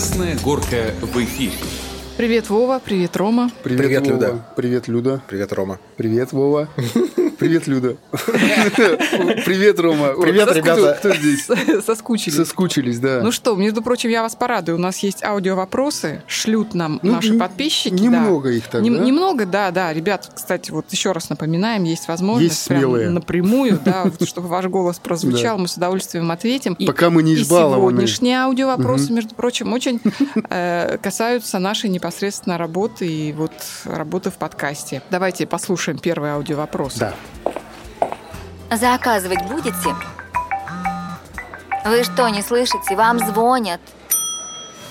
Красная горка в эфире. Привет, Вова. Привет, Рома. Привет, Привет, Вова. Люда. Привет, Люда. Привет, Рома. Привет, Вова. Привет, Люда. Привет, Рома. Привет, ребята. Кто здесь? Соскучились. Соскучились, да. Ну что, между прочим, я вас порадую. У нас есть аудио-вопросы, шлют нам Ну, наши подписчики. немного их да? Немного, да, да. Ребят, кстати, вот еще раз напоминаем, есть возможность прям напрямую, да, чтобы ваш голос прозвучал, мы с удовольствием ответим. Пока мы не избалованы. сегодняшние аудиовопросы, между прочим, очень э, касаются нашей непосредственно работы и вот работы в подкасте. Давайте послушаем первый аудиовопрос. Да. Заказывать будете? Вы что, не слышите? Вам звонят.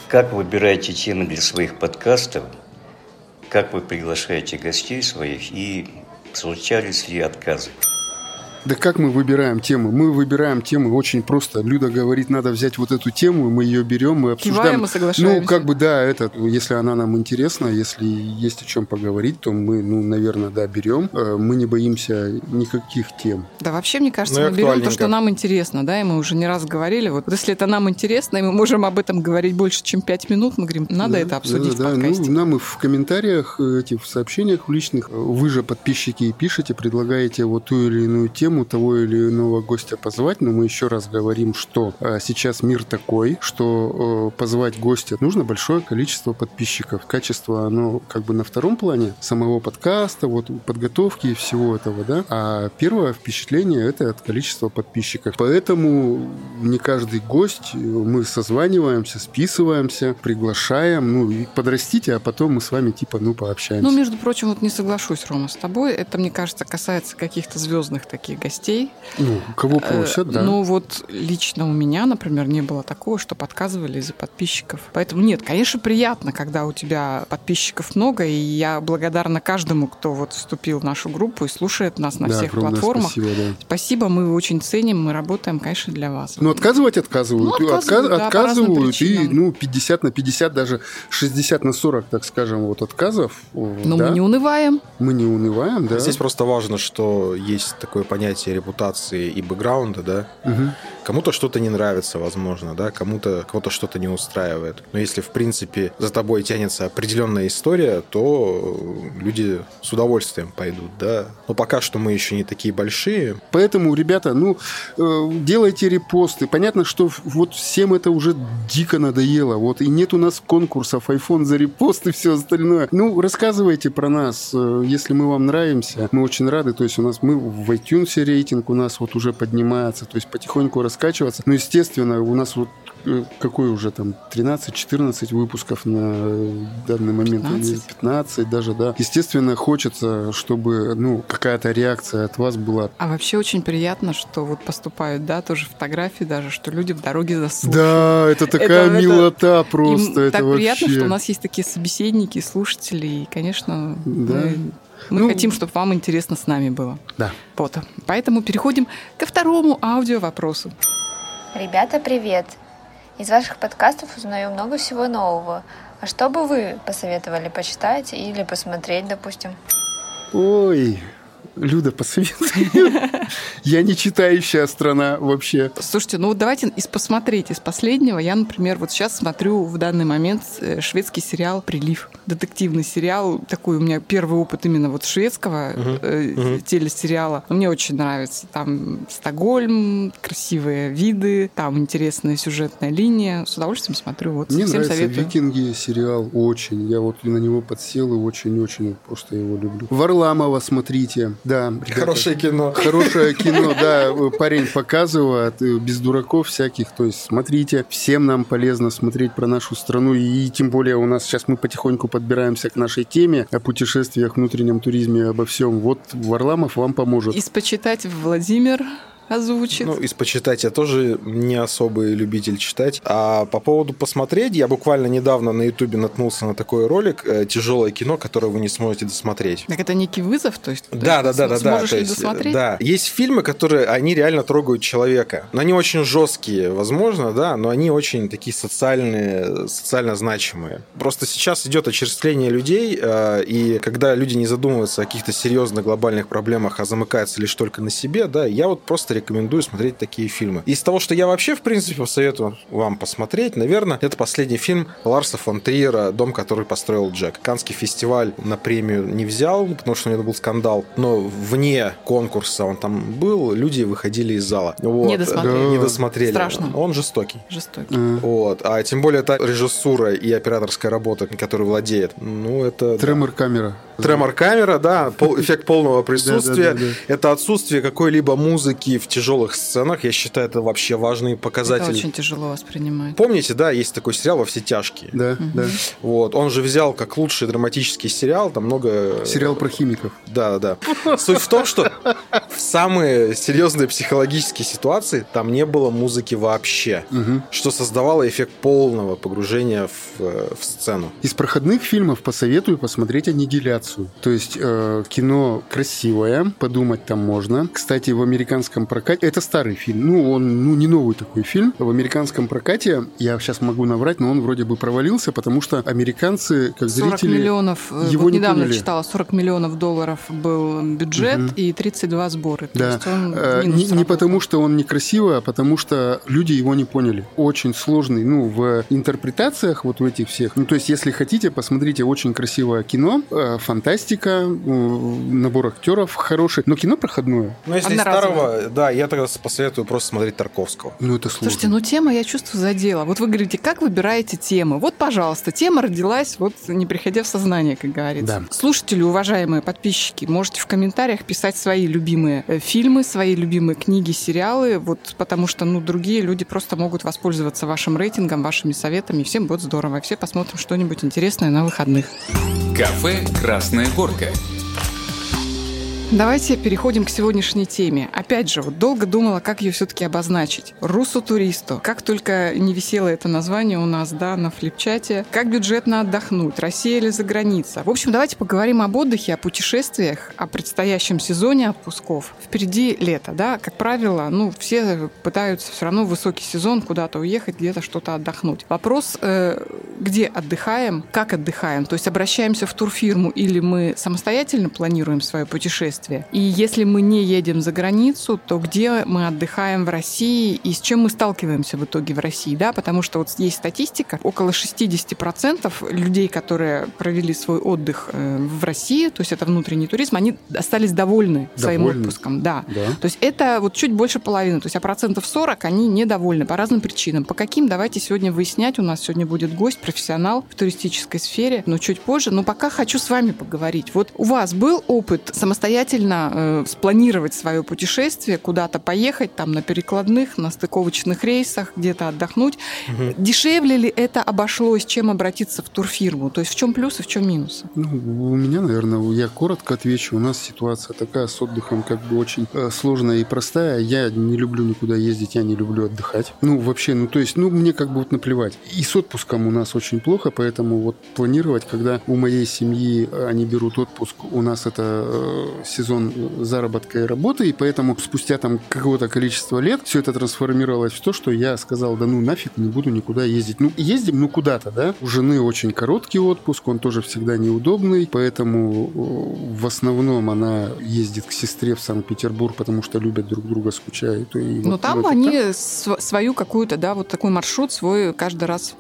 Как выбираете темы для своих подкастов? Как вы приглашаете гостей своих? И случались ли отказы? Да как мы выбираем темы? Мы выбираем темы очень просто. Люда говорит, надо взять вот эту тему, мы ее берем, мы обсуждаем. Киваем и соглашаемся. Ну, как бы, да, это, если она нам интересна, если есть о чем поговорить, то мы, ну, наверное, да, берем. Э, Мы не боимся никаких тем. Да, вообще, мне кажется, Ну мы берем то, что нам интересно, да, и мы уже не раз говорили. Вот если это нам интересно, и мы можем об этом говорить больше, чем пять минут, мы говорим, надо Да, это обсудить да, да. в подкасте. Ну, нам и в комментариях, э, эти, в сообщениях в личных, э, вы же подписчики и пишете, предлагаете вот ту или иную тему, того или иного гостя позвать, но мы еще раз говорим, что э, сейчас мир такой, что позвать гостя нужно большое количество подписчиков. Качество, оно как бы на втором плане самого подкаста, вот подготовки и всего этого, да. А первое впечатление это от количества подписчиков. Поэтому не каждый гость, мы созваниваемся, списываемся, приглашаем, ну и подрастите, а потом мы с вами типа, ну, пообщаемся. Ну, между прочим, вот не соглашусь, Рома, с тобой. Это, мне кажется, касается каких-то звездных таких гостей. Ну, кого Э, просят, да. Ну, вот лично у меня, например, не было такого, что подказывали из-за подписчиков. Поэтому нет, конечно, приятно, когда у тебя подписчиков много, и я благодарна каждому, кто вот вступил в нашу группу и слушает нас на Да, всех платформах. Спасибо, да. Спасибо, мы очень ценим, мы работаем, конечно, для вас. Ну, отказывать отказывают. Ну, отказывают, Отка- да, отказывают и, ну, 50 на 50, даже 60 на 40, так скажем, вот отказов. Но да. мы не унываем. Мы не унываем, да. Здесь просто важно, что есть такое понятие репутации и бэкграунда, да. Мгм. Кому-то что-то не нравится, возможно, да, кому-то кого-то что-то не устраивает. Но если, в принципе, за тобой тянется определенная история, то люди с удовольствием пойдут, да. Но пока что мы еще не такие большие. Поэтому, ребята, ну, э, делайте репосты. Понятно, что вот всем это уже дико надоело. Вот и нет у нас конкурсов, iPhone за репост и все остальное. Ну, рассказывайте про нас, э, если мы вам нравимся. Мы очень рады. То есть у нас мы в iTunes рейтинг у нас вот уже поднимается. То есть потихоньку раскачиваться. Ну, естественно, у нас вот э, какой уже там 13-14 выпусков на э, данный момент 15. или 15 даже да естественно хочется чтобы ну какая-то реакция от вас была А вообще очень приятно, что вот поступают, да, тоже фотографии даже, что люди в дороге заслушают. Да, это такая Это- это- милота Им просто. это так вообще. приятно, что у нас есть такие собеседники, слушатели, и, конечно, Да. мы, мы Ну, хотим, чтобы вам интересно с нами было. Да. Вот. Поэтому переходим ко второму аудио вопросу. Ребята, привет! Из ваших подкастов узнаю много всего нового. А что бы вы посоветовали почитать или посмотреть, допустим? Ой, Люда, посоветуй. Я не читающая страна вообще. Слушайте, ну вот давайте из посмотреть из последнего. Я, например, вот сейчас смотрю в данный момент э, шведский сериал «Прилив». Детективный сериал. Такой у меня первый опыт именно вот шведского э, телесериала. Мне очень нравится. Там Стокгольм, красивые виды, там интересная сюжетная линия. С удовольствием смотрю. Вот Мне всем нравится советую. «Викинги» сериал очень. Я вот на него подсел и очень-очень просто его люблю. Варламова смотрите. Да, ребята. Хорошее кино. Хорошее кино, да, парень показывает, э, без дураков всяких, то есть смотрите, всем нам полезно смотреть про нашу страну, и тем более у нас сейчас мы потихоньку подбираемся к нашей теме о путешествиях, внутреннем туризме, обо всем. Вот Варламов вам поможет. Из почитать Владимир озвучит. Ну, из почитать я тоже не особый любитель читать. А по поводу посмотреть, я буквально недавно на Ютубе наткнулся на такой ролик э, «Тяжелое кино», которое вы не сможете досмотреть. так это некий вызов, то есть? Да, да, да, да, да. Сможешь то есть, досмотреть? Да. Есть фильмы, которые они реально трогают человека. Но они очень жесткие, возможно, да, но они очень такие социальные, социально значимые. Просто сейчас идет очерствление людей, э, и когда люди не задумываются о каких-то серьезных глобальных проблемах, а замыкаются лишь только на себе, да, я вот просто рекомендую смотреть такие фильмы. Из того, что я вообще, в принципе, советую вам посмотреть, наверное, это последний фильм Ларса фон Триера «Дом, который построил Джек». Канский фестиваль на премию не взял, потому что у него был скандал, но вне конкурса он там был, люди выходили из зала. Вот. Не досмотрели. Не досмотрели. Страшно. Он жестокий. Жестокий. Вот. А тем более это режиссура и операторская работа, которой владеет. Ну, это... да. Тремор камера. Тремор камера, да, пол- эффект полного присутствия. Это отсутствие какой-либо музыки в тяжелых сценах. Я считаю, это вообще важный Это показатель. очень тяжело воспринимать. Помните, да, есть такой сериал «Во все тяжкие». Да, да. Вот, он же взял как лучший драматический сериал, там много... Сериал про химиков. Да, да. Суть в том, что в самые серьезные психологические ситуации там не было музыки вообще, что создавало эффект полного погружения в, э, в сцену. Из проходных фильмов посоветую посмотреть «Аннигиляцию». То есть э, кино красивое, подумать там можно. Кстати, в американском прокате... Это старый фильм, ну, он ну, не новый такой фильм. В американском прокате, я сейчас могу наврать, но он вроде бы провалился, потому что американцы, как 40 зрители... миллионов, э, его вот не недавно поняли. читала, 40 миллионов долларов был бюджет и 32 сборы. То Да, есть он в минус не, не потому, что он некрасивый, а потому что люди его не поняли. Очень сложный, ну, в интерпретациях вот в этих всех. Ну, то есть, если хотите, посмотрите очень красивое кино, э, фантастика, набор актеров хороший, но кино проходное. Ну, если старого, да, я тогда посоветую просто смотреть Тарковского. Ну, это сложно. Слушайте, ну тема, я чувствую, задела. Вот вы говорите, как выбираете темы? Вот, пожалуйста, тема родилась, вот не приходя в сознание, как говорится. Да. Слушатели, уважаемые подписчики, можете в комментариях писать свои любимые э, фильмы, свои любимые книги, сериалы, вот потому что, ну, другие люди просто могут воспользоваться вашим рейтингом, вашими советами, и всем будет здорово. И все посмотрим что-нибудь интересное на выходных. Кафе «Красная горка». Давайте переходим к сегодняшней теме. Опять же, вот долго думала, как ее все-таки обозначить. Русу туристу. Как только не висело это название у нас, да, на флипчате. Как бюджетно отдохнуть? Россия или за граница? В общем, давайте поговорим об отдыхе, о путешествиях, о предстоящем сезоне отпусков. Впереди лето, да, как правило, ну, все пытаются все равно в высокий сезон куда-то уехать, где-то что-то отдохнуть. Вопрос, э, где отдыхаем, как отдыхаем? То есть обращаемся в турфирму или мы самостоятельно планируем свое путешествие? И если мы не едем за границу, то где мы отдыхаем в России и с чем мы сталкиваемся в итоге в России, да? Потому что вот есть статистика, около 60% людей, которые провели свой отдых э, в России, то есть это внутренний туризм, они остались довольны своим Довольны? отпуском, да. Да. То есть это вот чуть больше половины, то есть а процентов 40 они недовольны по разным причинам. По каким, давайте сегодня выяснять. У нас сегодня будет гость, профессионал в туристической сфере, но чуть позже. Но пока хочу с вами поговорить. Вот у вас был опыт самостоятельно э, спланировать свое путешествие, куда-то поехать, там на перекладных, на стыковочных рейсах, где-то отдохнуть. Дешевле ли это обошлось, чем обратиться в турфирму? То есть в чем плюсы, в чем минусы? Ну, у меня, наверное, я коротко отвечу. У нас ситуация такая с отдыхом как бы очень э, сложная и простая. Я не люблю никуда ездить, я не люблю отдыхать. Ну, вообще, ну, то есть, ну, мне как бы вот наплевать. И с отпуском у нас очень плохо, поэтому вот планировать, когда у моей семьи э, они берут отпуск, у нас это э, сезон заработка и работы, и поэтому спустя там какое-то количество лет все это трансформировалось в то, что я сказал, да ну нафиг, не буду никуда ездить. Ну, ездим, ну куда-то, да? У жены очень короткий отпуск, он тоже всегда неудобный, поэтому в основном она ездит к сестре в Санкт-Петербург, потому что любят друг друга, скучают. И Но вот- там вот они так. св- свою какую-то, да, вот такой маршрут свой каждый раз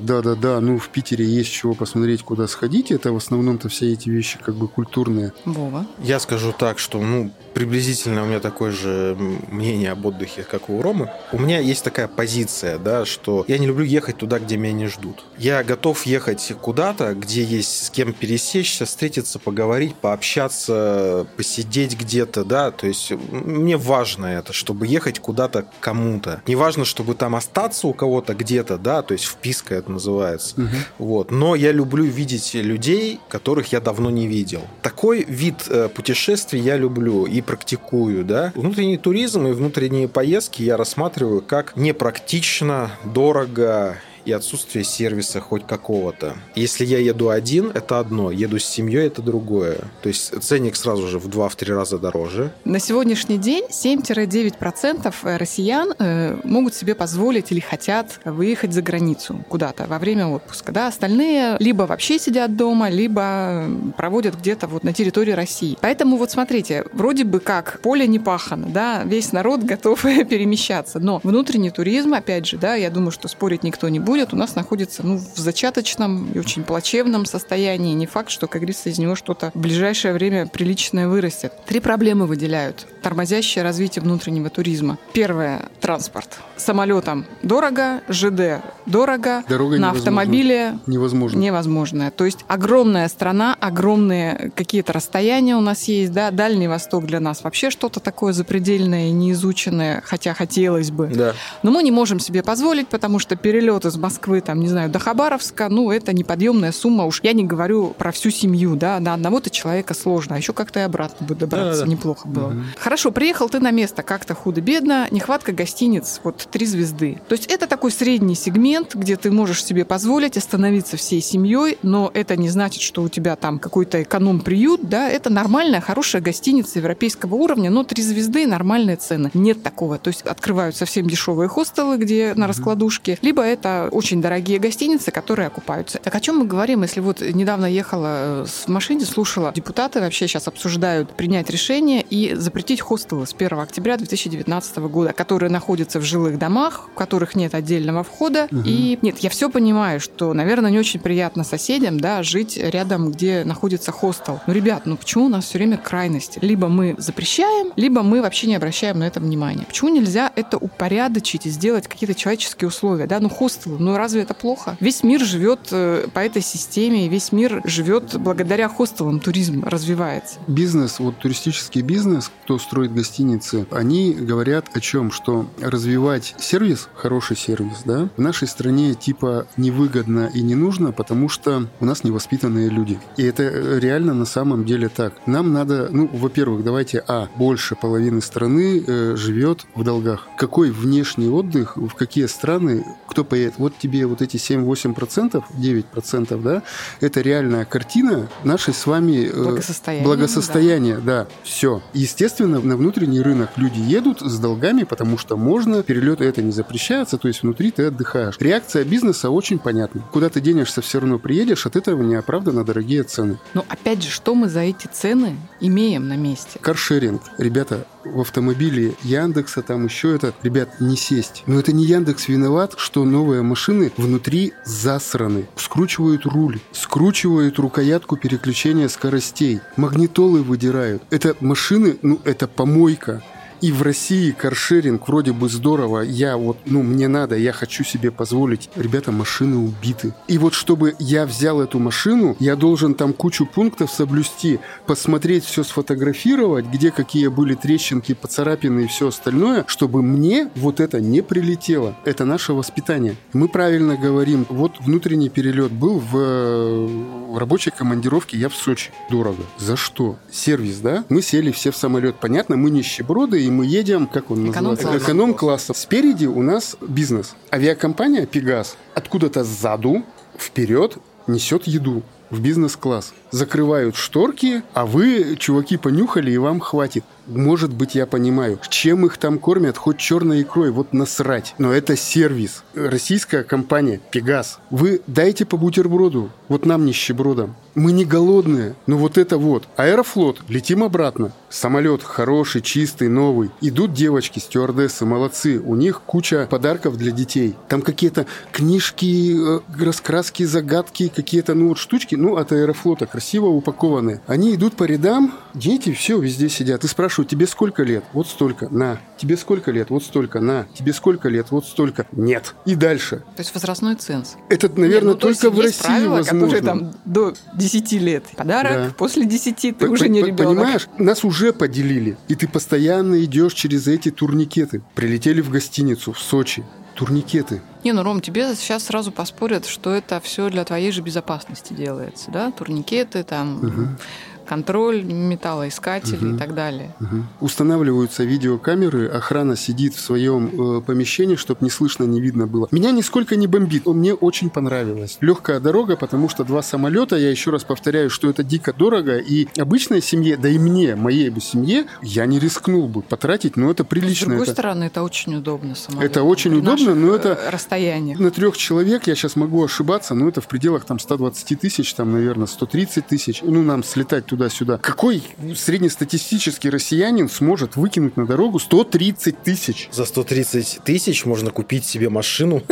Да, да, да, да. Ну, в Питере есть чего посмотреть, куда сходить. Это в основном-то все эти вещи как бы культурные. Вова. Я скажу так, что, ну, приблизительно у меня такое же мнение об отдыхе, как у Ромы. У меня есть такая позиция, да, что я не люблю ехать туда, где меня не ждут. Я готов ехать куда-то, где есть с кем пересечься, встретиться, поговорить, пообщаться, посидеть где-то, да, то есть мне важно это, чтобы ехать куда-то к кому-то. Не важно, чтобы там остаться у кого-то где-то, да, то есть вписка это называется. Вот. Но я люблю видеть людей, которых я давно не видел. Такой вид э, путешествий я люблю и практикую, да. Внутренний туризм и внутренние поездки я рассматриваю как непрактично, дорого и отсутствие сервиса хоть какого-то. Если я еду один, это одно, еду с семьей, это другое. То есть ценник сразу же в 2-3 раза дороже. На сегодняшний день 7-9% россиян э, могут себе позволить или хотят выехать за границу куда-то во время отпуска. Да? Остальные либо вообще сидят дома, либо проводят где-то вот на территории России. Поэтому вот смотрите, вроде бы как поле не пахано, да, весь народ готов перемещаться, но внутренний туризм, опять же, да, я думаю, что спорить никто не будет, у нас находится ну, в зачаточном и очень плачевном состоянии. Не факт, что, как говорится, из него что-то в ближайшее время приличное вырастет. Три проблемы выделяют, тормозящее развитие внутреннего туризма. Первое – транспорт. Самолетом дорого, ЖД дорого, Дорога на невозможно. автомобиле Невозможно. невозможное. То есть огромная страна, огромные какие-то расстояния у нас есть, да, Дальний Восток для нас вообще что-то такое запредельное и неизученное, хотя хотелось бы. Да. Но мы не можем себе позволить, потому что перелет из Москвы, там, не знаю, до Хабаровска, ну, это неподъемная сумма. Уж я не говорю про всю семью, да, на одного-то человека сложно, а еще как-то и обратно бы добраться Да-да-да. неплохо было. Хорошо, приехал ты на место как-то худо-бедно, нехватка гостиниц, вот три звезды. То есть это такой средний сегмент, где ты можешь себе позволить остановиться всей семьей, но это не значит, что у тебя там какой-то эконом-приют, да, это нормальная, хорошая гостиница европейского уровня, но три звезды, нормальные цены. Нет такого. То есть открывают совсем дешевые хостелы, где на раскладушке, либо это очень дорогие гостиницы, которые окупаются. Так о чем мы говорим, если вот недавно ехала э, в машине, слушала, депутаты вообще сейчас обсуждают принять решение и запретить хостелы с 1 октября 2019 года, которые находятся в жилых домах, в которых нет отдельного входа. И нет, я все понимаю, что, наверное, не очень приятно соседям, да, жить рядом, где находится хостел. Но, ребят, ну почему у нас все время крайности? Либо мы запрещаем, либо мы вообще не обращаем на это внимания. Почему нельзя это упорядочить и сделать какие-то человеческие условия? Да, ну хостелы, ну разве это плохо? Весь мир живет э, по этой системе, весь мир живет благодаря хостелам, туризм развивается. Бизнес, вот туристический бизнес, кто строит гостиницы, они говорят о чем? Что развивать сервис, хороший сервис, да, в нашей стране типа невыгодно и не нужно, потому что у нас невоспитанные люди. И это реально на самом деле так. Нам надо, ну, во-первых, давайте, а, больше половины страны э, живет в долгах. Какой внешний отдых, в какие страны, кто поедет? Вот тебе вот эти 7-8%, 9%, да, это реальная картина нашей с вами э, Благосостояние, благосостояния, да. Все. Естественно, на внутренний рынок люди едут с долгами, потому что можно, перелеты это не запрещается, то есть внутри ты отдыхаешь. Реакция бизнеса очень понятна. Куда ты денешься, все равно приедешь, от этого неоправданно дорогие цены. Но опять же, что мы за эти цены имеем на месте? Каршеринг. Ребята, в автомобиле Яндекса, там еще это, ребят, не сесть. Но это не Яндекс виноват, что новые машины внутри засраны. Скручивают руль, скручивают рукоятку переключения скоростей, магнитолы выдирают. Это машины, ну, это помойка. И в России каршеринг вроде бы здорово. Я вот, ну, мне надо, я хочу себе позволить. Ребята, машины убиты. И вот чтобы я взял эту машину, я должен там кучу пунктов соблюсти, посмотреть все, сфотографировать, где какие были трещинки, поцарапины и все остальное, чтобы мне вот это не прилетело. Это наше воспитание. Мы правильно говорим, вот внутренний перелет был в, э, рабочей командировке, я в Сочи. Дорого. За что? Сервис, да? Мы сели все в самолет. Понятно, мы нищеброды, и мы едем, как он называется? Эконом-класс. Эконом-класса. Спереди у нас бизнес. Авиакомпания «Пегас» откуда-то сзаду вперед несет еду в бизнес-класс. Закрывают шторки, а вы, чуваки, понюхали, и вам хватит. Может быть, я понимаю, чем их там кормят, хоть черной икрой, вот насрать. Но это сервис. Российская компания «Пегас». Вы дайте по бутерброду, вот нам, нищебродам. Мы не голодные, но вот это вот. Аэрофлот, летим обратно. Самолет хороший, чистый, новый. Идут девочки, стюардессы, молодцы. У них куча подарков для детей. Там какие-то книжки, э, раскраски, загадки, какие-то, ну вот штучки, ну от аэрофлота, красиво упакованные. Они идут по рядам, дети все везде сидят. И спрашивают, тебе сколько лет? Вот столько. На. Тебе сколько лет? Вот столько. На. Тебе сколько лет? Вот столько. Нет. И дальше. То есть возрастной ценз. Это, наверное, Нет, ну, то только в России правила, возможно. которые там до 10 лет. Подарок, Да. после 10 ты П- уже не ребенок. Понимаешь, нас уже поделили. И ты постоянно идешь через эти турникеты. Прилетели в гостиницу в Сочи. Турникеты. Не, ну, Ром, тебе сейчас сразу поспорят, что это все для твоей же безопасности делается, да? Турникеты, там, контроль металлоискателей и так далее. Мгм. Устанавливаются видеокамеры, охрана сидит в своем э, помещении, чтобы не слышно, не видно было. Меня нисколько не бомбит, мне очень понравилось. Легкая дорога, потому что два самолета, я еще раз повторяю, что это дико дорого, и обычной семье, да и мне, моей бы семье, я не рискнул бы потратить, но это С прилично. другой это- стороны, это очень удобно самолетом Это очень в удобно, но э, это- расстояниях. На трех человек, я сейчас могу ошибаться, но это в пределах там 120 тысяч, там, наверное, 130 тысяч. Ну, нам слетать туда-сюда. Какой среднестатистический россиянин сможет выкинуть на дорогу 130 тысяч? За 130 тысяч можно купить себе машину.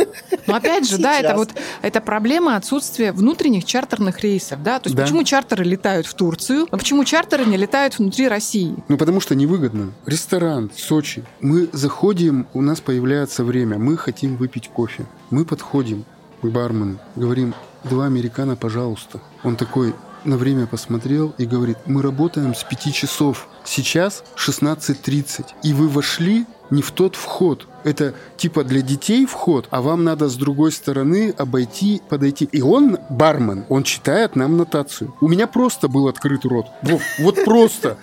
Но опять же, да, это вот это проблема отсутствия внутренних чартерных рейсов, да. То есть Да. почему чартеры летают в Турцию, а почему чартеры не летают внутри России? Ну, потому что невыгодно. Ресторан, Сочи. Мы заходим, у нас появляется время, мы хотим выпить кофе. Мы подходим к бармену, говорим, два американо, пожалуйста. Он такой на время посмотрел и говорит, мы работаем с 5 часов, сейчас 16.30, и вы вошли не в тот вход. Это типа для детей вход, а вам надо с другой стороны обойти, подойти. И он, бармен, он читает нам нотацию. У меня просто был открыт рот. Вов, вот просто.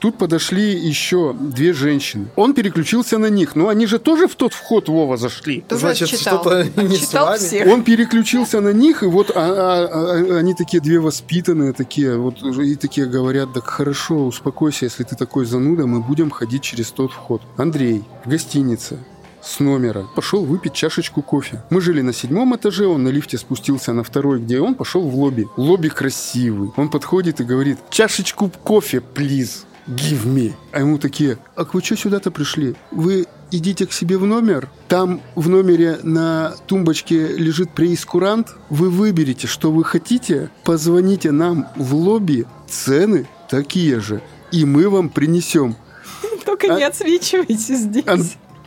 Тут подошли еще две женщины. Он переключился на них. Но они же тоже в тот вход Вова зашли. Тоже Значит, что-то не с вами. всех. Он переключился на них, и вот а- а- а- они такие две воспитанные, такие, вот и такие говорят, так хорошо, успокойся, если ты такой зануда, мы будем ходить через тот вход. Андрей в гостинице с номера пошел выпить чашечку кофе. Мы жили на седьмом этаже, он на лифте спустился на второй, где он пошел в лобби. Лобби красивый. Он подходит и говорит, чашечку кофе, please. Give me. А ему такие, а вы что сюда-то пришли? Вы идите к себе в номер, там в номере на тумбочке лежит преискурант, вы выберете, что вы хотите, позвоните нам в лобби, цены такие же, и мы вам принесем. Только А- не отсвечивайте здесь. Ан-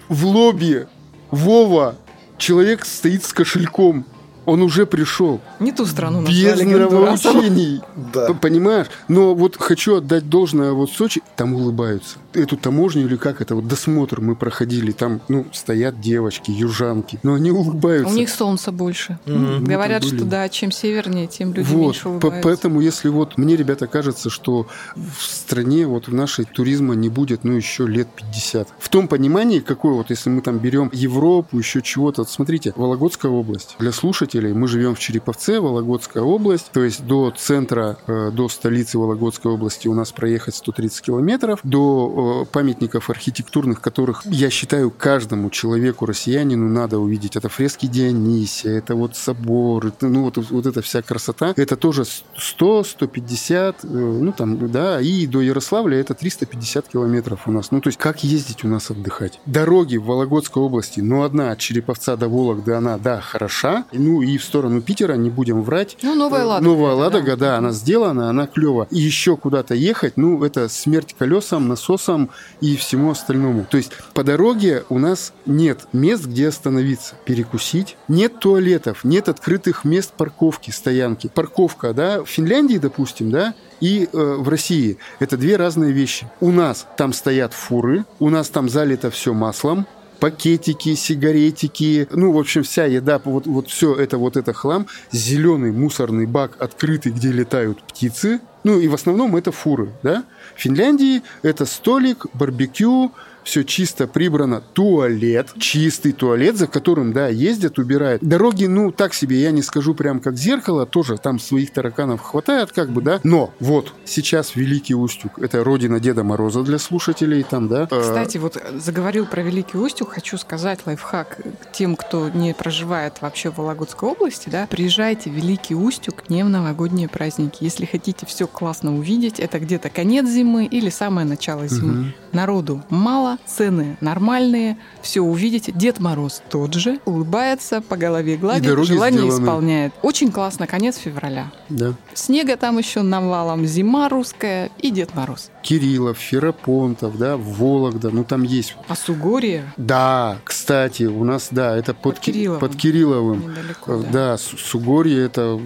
В лобби, Вова, человек стоит с кошельком, он уже пришел. Не ту страну Без нравоучений. Да. Понимаешь? Но вот хочу отдать должное вот Сочи, там улыбаются. Эту таможню или как это, вот досмотр мы проходили, там, ну, стоят девочки, южанки, но они улыбаются. У них солнца больше. Мгм. Говорят, что да, чем севернее, тем люди Вот, меньше улыбаются. поэтому, если вот мне, ребята, кажется, что в стране, вот в нашей туризма не будет, ну, еще лет 50. В том понимании, какой вот, если мы там берем Европу, еще чего-то, вот смотрите, Вологодская область. Для слушателей, мы живем в Череповце, Вологодская область, то есть до центра, э, до столицы Вологодской области у нас проехать 130 километров, до э, памятников архитектурных, которых, я считаю, каждому человеку, россиянину надо увидеть. Это фрески Дионисия, это вот собор, это, ну, вот, вот эта вся красота. Это тоже 100, 150, э, ну, там, да, и до Ярославля это 350 километров у нас. Ну, то есть, как ездить у нас отдыхать? Дороги в Вологодской области, ну, одна от Череповца до Вологды, она, да, хороша. Ну, и в сторону Питера, не будем врать. Ну, Новая Э, Ладога. Новая Ладога, да. да, она сделана, она клево. И еще куда-то ехать, ну, это смерть колесам, насосам и всему остальному. То есть по дороге у нас нет мест, где остановиться, перекусить. Нет туалетов, нет открытых мест парковки, стоянки. Парковка, да, в Финляндии, допустим, да, и э, в России. Это две разные вещи. У нас там стоят фуры, у нас там залито все маслом, пакетики, сигаретики, ну, в общем, вся еда, вот, вот все это, вот это хлам, зеленый мусорный бак открытый, где летают птицы, ну, и в основном это фуры, да. Финляндии. Это столик, барбекю, все чисто прибрано, туалет, чистый туалет, за которым, да, ездят, убирают. Дороги, ну, так себе, я не скажу прям как зеркало, тоже там своих тараканов хватает, как бы, да. Но вот сейчас Великий Устюг, это родина Деда Мороза для слушателей там, да. Э, Кстати, вот заговорил про Великий Устюг, хочу сказать лайфхак тем, кто не проживает вообще в Вологодской области, да, приезжайте в Великий Устюг не в новогодние праздники. Если хотите все классно увидеть, это где-то конец зимы или самое начало зимы. Мгм. Народу мало, цены нормальные, все увидите. Дед Мороз тот же, улыбается, по голове гладит, желание сделаны. исполняет. Очень классно, конец февраля. Да. Снега там еще навалом, зима русская и Дед Мороз. Кириллов, Ферапонтов, да, Вологда, ну там есть. А Сугорье Да, кстати, у нас, да, это под, Под Ки- Кирилловым. под Кирилловым. недалеко. Э, да. Да, Су- Сугорье это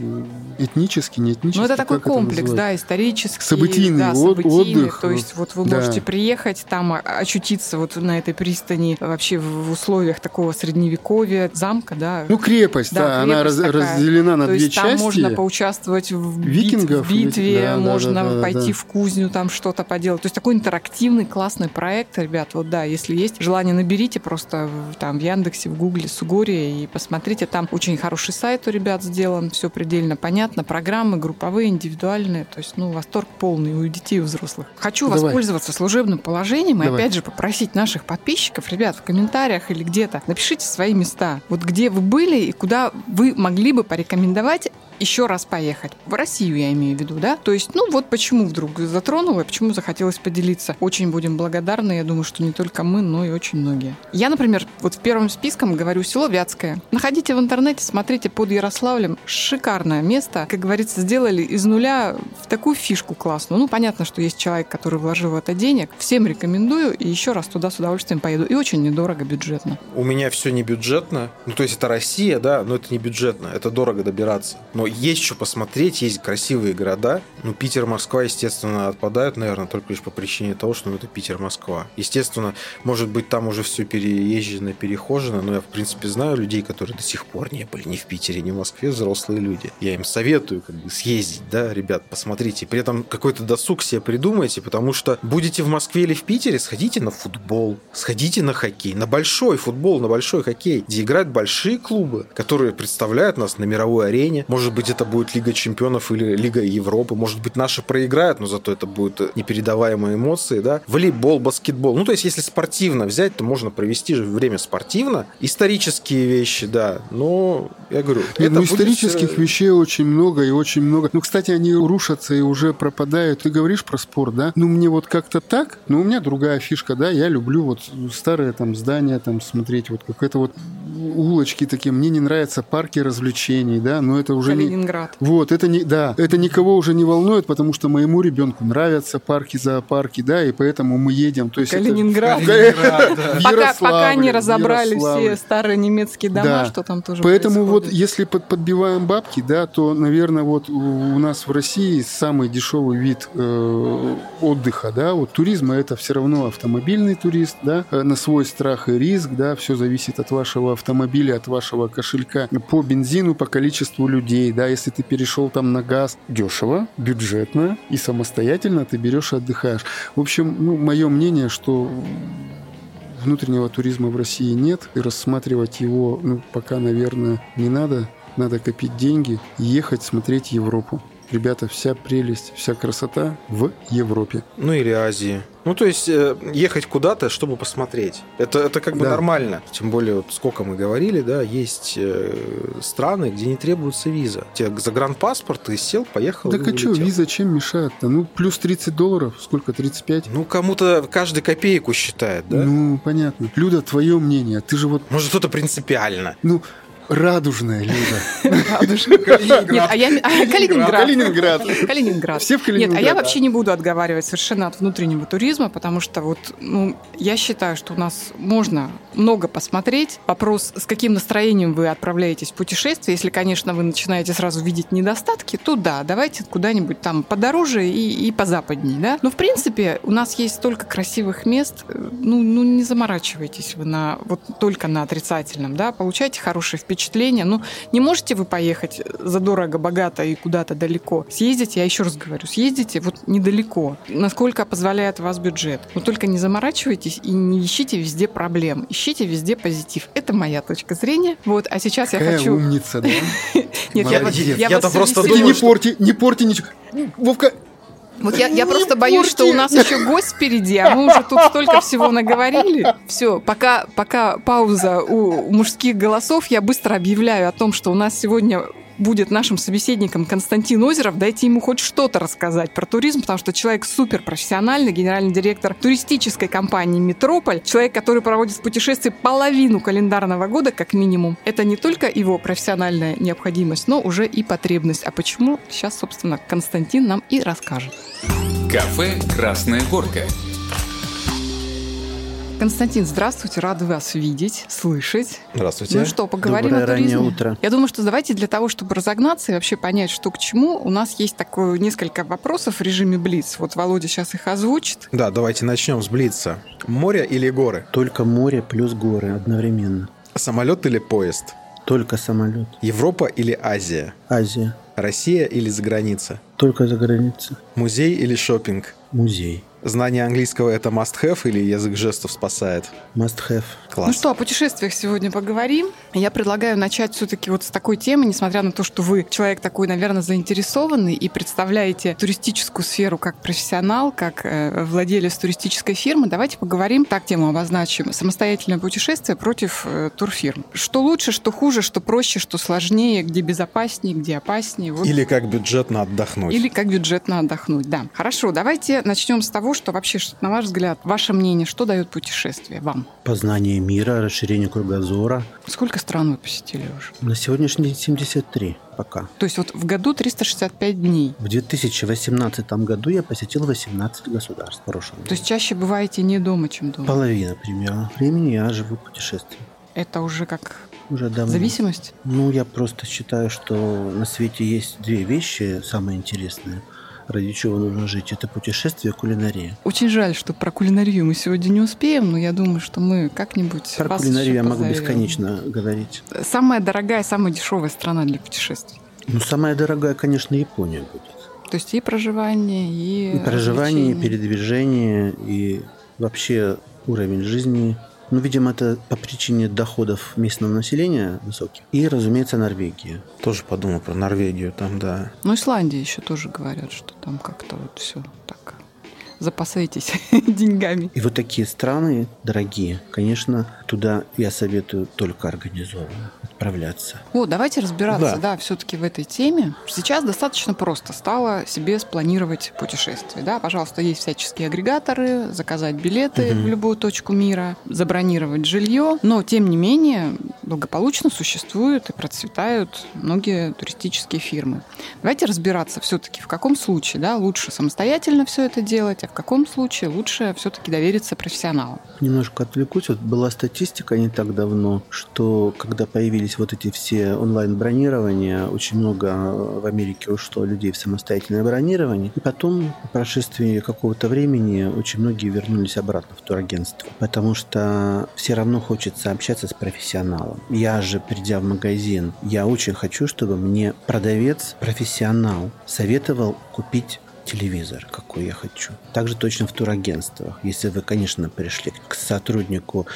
этнически, не этнически. Ну, это такой это комплекс, называется? да, исторический. Событийный да, от- событийный. отдых. То есть вот вы Да. можете приехать, там а- очутиться находиться вот на этой пристани вообще в условиях такого средневековья, замка, да. Ну, крепость, да, да она раз, разделена на То две есть части. там можно поучаствовать в Викингов, бит, битве, да, можно да, да, пойти да. в кузню, там что-то поделать. То есть такой интерактивный, классный проект, ребят. Вот да, если есть желание, наберите просто в- там в Яндексе, в Гугле Сугория и посмотрите. Там очень хороший сайт у ребят сделан, все предельно понятно. Программы групповые, индивидуальные. То есть, ну, восторг полный у детей и у взрослых. Хочу Давай. воспользоваться служебным положением и Давай. опять же попросить наших подписчиков, ребят, в комментариях или где-то, напишите свои места. Вот где вы были и куда вы могли бы порекомендовать еще раз поехать. В Россию я имею в виду, да? То есть, ну вот почему вдруг затронула, почему захотелось поделиться. Очень будем благодарны. Я думаю, что не только мы, но и очень многие. Я, например, вот в первом списком говорю село Вятское. Находите в интернете, смотрите под Ярославлем. Шикарное место. Как говорится, сделали из нуля в такую фишку классную. Ну, понятно, что есть человек, который вложил в это денег. Всем рекомендую. И еще раз туда с удовольствием поеду. И очень недорого, бюджетно. У меня все не бюджетно. Ну, то есть это Россия, да, но это не бюджетно. Это дорого добираться. Но есть что посмотреть, есть красивые города. Ну, Питер, Москва, естественно, отпадают, наверное, только лишь по причине того, что ну, это Питер, Москва. Естественно, может быть, там уже все переезжено, перехожено, но я, в принципе, знаю людей, которые до сих пор не были ни в Питере, ни в Москве, взрослые люди. Я им советую как бы съездить, да, ребят, посмотрите. При этом какой-то досуг себе придумайте, потому что будете в Москве или в Питере, сходите на футбол, сходите на хоккей, на большой футбол, на большой хоккей, где играют большие клубы, которые представляют нас на мировой арене. Может быть, это будет Лига Чемпионов или Лига Европы. Может быть, наши проиграют, но зато это будут непередаваемые эмоции, да. Волейбол, баскетбол. Ну, то есть, если спортивно взять, то можно провести же время спортивно. Исторические вещи, да. Но, я говорю, Нет, ну, исторических всё- вещей очень много и очень много. Ну, кстати, они рушатся и уже пропадают. Ты говоришь про спорт, да? Ну, мне вот как-то так, но у меня другая фишка, да, я люблю вот старые там здания там смотреть, вот какая-то вот улочки такие. Мне не нравятся парки развлечений, да, но это уже не... Калининград. Вот, это не, да, это никого уже не волнует, потому что моему ребенку нравятся парки, зоопарки, да, и поэтому мы едем. То есть это- Калининград. В Пока, пока не разобрали все старые немецкие дома, Да. что там тоже Поэтому вот происходит. если под- подбиваем бабки, да, то, наверное, вот у у нас в России самый дешевый вид э, отдыха, да, вот туризма это все равно автомобильный турист, да, э, на свой страх и риск, да, все зависит от вашего автомобиля, от вашего кошелька, по бензину, по количеству людей, да, если ты перешел там на газ, дешево, бюджетно и самостоятельно ты берешь и отдыхаешь. В общем, ну, мое мнение, что внутреннего туризма в России нет, и рассматривать его, ну, пока, наверное, не надо. Надо копить деньги ехать смотреть Европу. Ребята, вся прелесть, вся красота в Европе. Ну или Азии. Ну, то есть э, ехать куда-то, чтобы посмотреть. Это, это как бы Да. нормально. Тем более, вот сколько мы говорили, да, есть э, страны, где не требуется виза. Тебе загранпаспорт, ты сел, поехал да а что, виза чем мешает-то? Ну, плюс 30 долларов, сколько, 35? Ну, кому-то каждый копейку считает, да? Ну, понятно. Люда, твое мнение. Ты же вот, Может, кто-то принципиально. ну, радужная, Люда. Нет, а а, Калининград. Калининград. Калининград. Все в Нет, Калининград. а я вообще не буду отговаривать совершенно от внутреннего туризма, потому что вот, ну, я считаю, что у нас можно много посмотреть. Вопрос, с каким настроением вы отправляетесь в путешествие. Если, конечно, вы начинаете сразу видеть недостатки, то да, давайте куда-нибудь там подороже и, и позападней, да. Но, в принципе, у нас есть столько красивых мест, э, ну, ну, не заморачивайтесь вы на, вот только на отрицательном, да, получайте хорошие впечатления. Ну, не можете вы поехать задорого, богато и куда-то далеко. Съездите, я еще раз говорю, съездите вот недалеко, насколько позволяет вас бюджет. Но только не заморачивайтесь и не ищите везде проблем. Ищите везде позитив. Это моя точка зрения. Вот, а сейчас я Какая хочу... умница, да? Нет, я, я просто думаю, не порти, не порти ничего. Вовка, Вот я, я просто боюсь, что у нас еще гость впереди, а мы уже тут столько всего наговорили. Все, пока, пока пауза у мужских голосов, я быстро объявляю о том, что у нас сегодня будет нашим собеседником Константин Озеров. Дайте ему хоть что-то рассказать про туризм, потому что человек супер профессиональный, генеральный директор туристической компании «Метрополь», человек, который проводит в путешествии половину календарного года, как минимум. Это не только его профессиональная необходимость, но уже и потребность. А почему? Сейчас, собственно, Константин нам и расскажет. Кафе «Красная горка». Константин, здравствуйте, рада вас видеть, слышать. Здравствуйте. Ну что, поговорим Доброе о туризме? раннее утро. Я думаю, что давайте для того, чтобы разогнаться и вообще понять, что к чему, у нас есть такое несколько вопросов в режиме Блиц. Вот Володя сейчас их озвучит. Да, давайте начнем с Блица. Море или горы? Только море плюс горы одновременно. Самолет или поезд? Только самолет. Европа или Азия? Азия. Россия или заграница? Только за границей. Музей или шопинг? Музей. Знание английского это must-have или язык жестов спасает? Must have. Класс. Ну что, о путешествиях сегодня поговорим. Я предлагаю начать все-таки вот с такой темы, несмотря на то, что вы человек такой, наверное, заинтересованный и представляете туристическую сферу как профессионал, как э, владелец туристической фирмы. Давайте поговорим, так тему обозначим, самостоятельное путешествие против э, турфирм. Что лучше, что хуже, что проще, что сложнее, где безопаснее, где опаснее. Вот. Или как бюджетно отдохнуть. Или как бюджетно отдохнуть, да. Хорошо, давайте начнем с того, что вообще, на ваш взгляд, ваше мнение, что дает путешествие вам? Познание мира, расширение кругозора. Сколько стран вы посетили уже? На сегодняшний день 73 пока. То есть вот в году 365 дней. В 2018 году я посетил 18 государств в прошлом То есть чаще бываете не дома, чем дома. Половина примерно времени я живу путешествием. Это уже как Уже давно. зависимость? Ну, я просто считаю, что на свете есть две вещи самые интересные, ради чего нужно жить. Это путешествие кулинария. Очень жаль, что про кулинарию мы сегодня не успеем, но я думаю, что мы как-нибудь Про кулинарию я могу бесконечно говорить. Самая дорогая, самая дешевая страна для путешествий. Ну, самая дорогая, конечно, Япония будет. То есть и проживание, и, И проживание, и передвижение, и вообще уровень жизни. Ну, видимо, это по причине доходов местного населения высоких. И, разумеется, Норвегия. Тоже подумал про Норвегию там, да. Ну, Исландия еще тоже говорят, что там как-то вот все так запасайтесь деньгами. И вот такие страны дорогие, конечно, туда я советую только организованно отправляться. Вот, давайте разбираться, Да. да, все-таки в этой теме. Сейчас достаточно просто стало себе спланировать путешествие. Да? Пожалуйста, есть всяческие агрегаторы, заказать билеты в любую точку мира, забронировать жилье. Но, тем не менее, благополучно существуют и процветают многие туристические фирмы. Давайте разбираться все-таки, в каком случае да, лучше самостоятельно все это делать, а в каком случае лучше все-таки довериться профессионалам. Немножко отвлекусь. Вот была статистика не так давно, что когда появились вот эти все онлайн-бронирования, очень много в Америке ушло людей в самостоятельное бронирование. И потом, по прошествии какого-то времени, очень многие вернулись обратно в турагентство. Потому что все равно хочется общаться с профессионалом. Я же, придя в магазин, я очень хочу, чтобы мне продавец, профессионал, советовал купить телевизор, какой я хочу. Также точно в турагентствах. Если вы, конечно, пришли к сотруднику,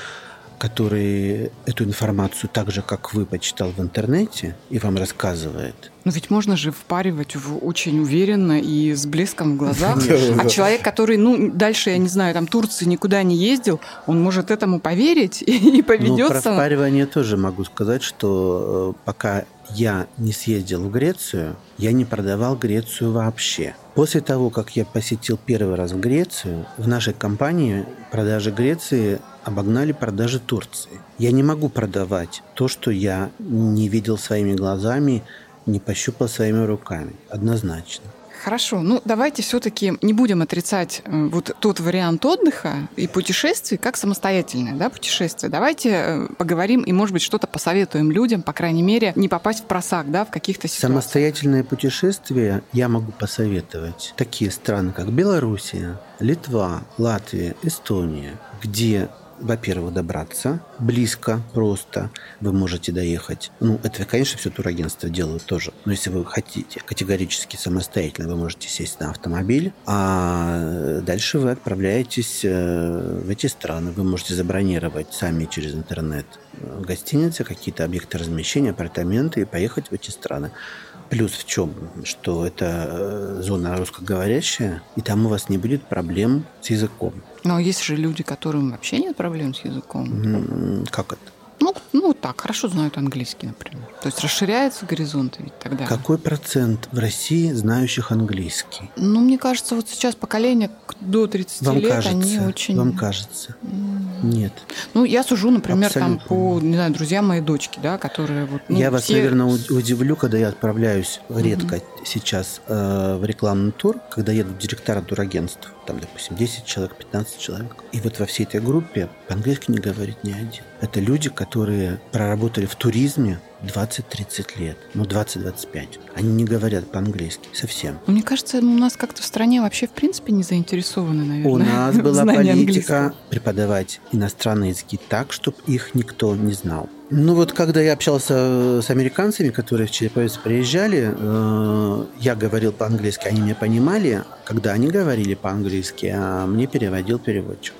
который эту информацию так же, как вы, почитал в интернете и вам рассказывает. Но ведь можно же впаривать очень уверенно и с блеском в глазах. А человек, который, ну, дальше, я не знаю, там Турции никуда не ездил, он может этому поверить и Ну, про поведется. впаривание тоже могу сказать, что э, пока я не съездил в Грецию, я не продавал Грецию вообще. После того, как я посетил первый раз в Грецию, в нашей компании продажи Греции обогнали продажи Турции. Я не могу продавать то, что я не видел своими глазами, не пощупал своими руками. Однозначно. Хорошо, ну давайте все-таки не будем отрицать э, вот тот вариант отдыха и путешествий как самостоятельное да, путешествие. Давайте э, поговорим и, может быть, что-то посоветуем людям, по крайней мере, не попасть в просак да, в каких-то ситуациях. Самостоятельное путешествие я могу посоветовать. Такие страны, как Белоруссия, Литва, Латвия, Эстония, где во-первых, добраться близко, просто. Вы можете доехать. Ну, это, конечно, все турагентства делают тоже. Но если вы хотите категорически самостоятельно, вы можете сесть на автомобиль, а дальше вы отправляетесь э, в эти страны. Вы можете забронировать сами через интернет э, гостиницы, какие-то объекты размещения, апартаменты и поехать в эти страны. Плюс в чем? Что это э, зона русскоговорящая, и там у вас не будет проблем с языком. Но есть же люди, которым вообще нет проблем с языком. Как это? Ну, ну так, хорошо знают английский, например. То есть расширяются горизонты ведь тогда. Какой процент в России знающих английский? Ну, мне кажется, вот сейчас поколение до 30 Вам лет, кажется, они очень... вам кажется. Нет. Ну, я сужу, например, Абсолютно. там по, не знаю, друзьям моей дочки, да, которые вот... ну, я вас, все- наверное, уд- удивлю, когда я отправляюсь редко сейчас э, в рекламный тур, когда едут директора турагентств, там, допустим, 10 человек, 15 человек. И вот во всей этой группе по-английски не говорит ни один. Это люди, которые проработали в туризме 20-30 лет, ну, 20-25. Они не говорят по-английски совсем. Мне кажется, у нас как-то в стране вообще в принципе не заинтересованы, наверное. У нас была политика английского. преподавать иностранные языки так, чтобы их никто не знал. Ну вот, когда я общался с американцами, которые в Череповец приезжали, э, я говорил по-английски, они меня понимали. Когда они говорили по-английски, а мне переводил переводчик.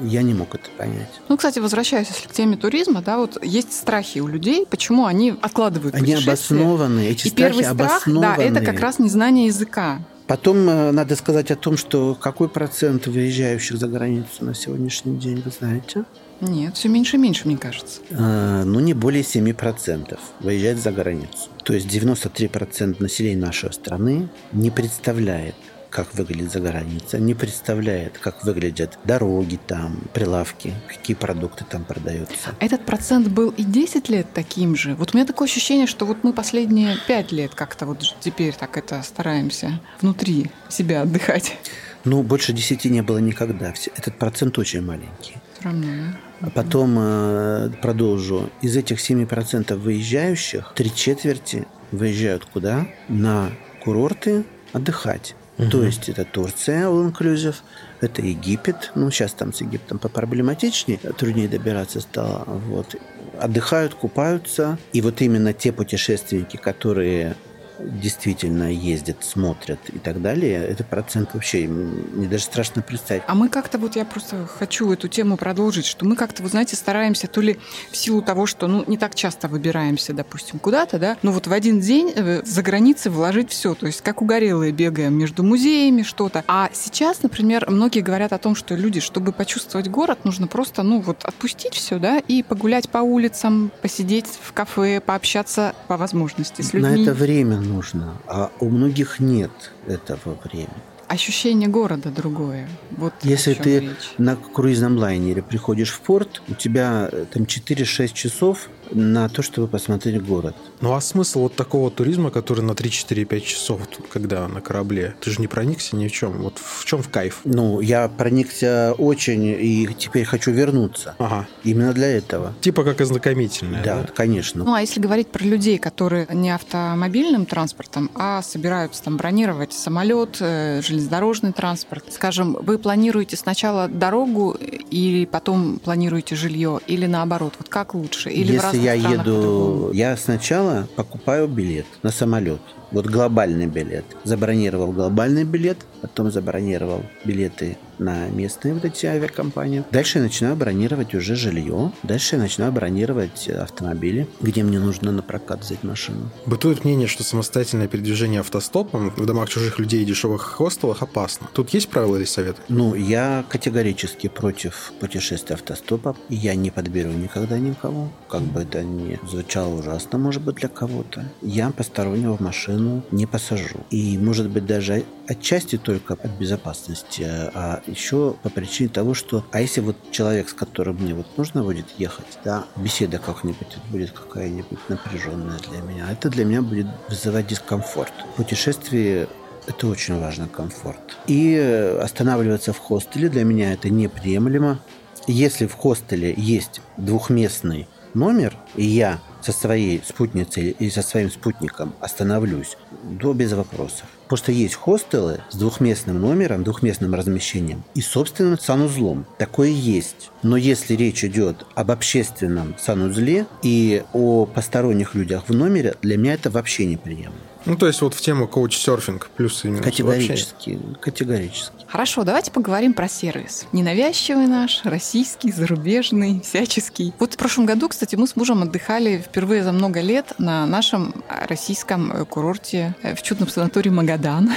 Я не мог это понять. Ну, кстати, возвращаясь если к теме туризма, да, вот есть страхи у людей, почему они откладывают Они путешествия. обоснованы, эти И страхи первый страх, да, обоснованы. это как раз незнание языка. Потом э, надо сказать о том, что какой процент выезжающих за границу на сегодняшний день, вы знаете? Нет, все меньше и меньше, мне кажется. Э, ну, не более 7% выезжает за границу. То есть 93% населения нашей страны не представляет, как выглядит за граница, не представляет, как выглядят дороги там, прилавки, какие продукты там продаются. Этот процент был и 10 лет таким же. Вот у меня такое ощущение, что вот мы последние 5 лет как-то вот теперь так это стараемся внутри себя отдыхать. Ну, больше 10 не было никогда. Этот процент очень маленький. Все равно, да? А потом э, продолжу. Из этих 7% выезжающих, три четверти выезжают куда? На курорты отдыхать. То есть это Турция, all inclusive, это Египет. Ну, сейчас там с Египтом попроблематичнее, труднее добираться стало. Вот. Отдыхают, купаются. И вот именно те путешественники, которые действительно ездят, смотрят и так далее, это процент вообще мне даже страшно представить. А мы как-то вот, я просто хочу эту тему продолжить, что мы как-то, вы знаете, стараемся то ли в силу того, что, ну, не так часто выбираемся, допустим, куда-то, да, но вот в один день э, за границей вложить все, то есть как угорелые бегаем между музеями, что-то. А сейчас, например, многие говорят о том, что люди, чтобы почувствовать город, нужно просто, ну, вот отпустить все, да, и погулять по улицам, посидеть в кафе, пообщаться по возможности с людьми. На это время нужно, а у многих нет этого времени. Ощущение города другое. Вот Если ты речь. на круизном лайнере приходишь в порт, у тебя э, там 4-6 часов на то, чтобы посмотреть город. Ну а смысл вот такого туризма, который на 3-4-5 часов, когда на корабле? Ты же не проникся ни в чем. Вот в чем в кайф? Ну, я проникся очень и теперь хочу вернуться. Ага. Именно для этого. Типа как ознакомительное. Да, конечно. Ну, а если говорить про людей, которые не автомобильным транспортом, а собираются там бронировать самолет, э, железнодорожный транспорт, скажем, вы планируете сначала дорогу и потом планируете жилье, или наоборот, вот как лучше? Или в Если разных я еду, я сначала покупаю билет на самолет. Вот глобальный билет. Забронировал глобальный билет, потом забронировал билеты на местные вот эти авиакомпании. Дальше я начинаю бронировать уже жилье. Дальше я начинаю бронировать автомобили, где мне нужно на прокат взять машину. Бытует мнение, что самостоятельное передвижение автостопом в домах чужих людей и дешевых хостелах опасно. Тут есть правила или советы? Ну, я категорически против путешествия автостопа. Я не подберу никогда никого. Как бы это ни звучало ужасно, может быть, для кого-то. Я постороннего в машину не посажу. И, может быть, даже отчасти только от безопасности, а еще по причине того, что... А если вот человек, с которым мне вот нужно будет ехать, да, беседа как-нибудь будет какая-нибудь напряженная для меня, это для меня будет вызывать дискомфорт. В путешествии это очень важно, комфорт. И останавливаться в хостеле для меня это неприемлемо. Если в хостеле есть двухместный номер, и я со своей спутницей и со своим спутником остановлюсь, то без вопросов. Просто есть хостелы с двухместным номером, двухместным размещением и собственным санузлом. Такое есть. Но если речь идет об общественном санузле и о посторонних людях в номере, для меня это вообще неприемлемо. Ну, то есть вот в тему коуч-серфинг плюс и минус вообще. Категорически. Категорически. Хорошо, давайте поговорим про сервис. Ненавязчивый наш, российский, зарубежный, всяческий. Вот в прошлом году, кстати, мы с мужем отдыхали впервые за много лет на нашем российском э, курорте э, в чудном санатории Магадан.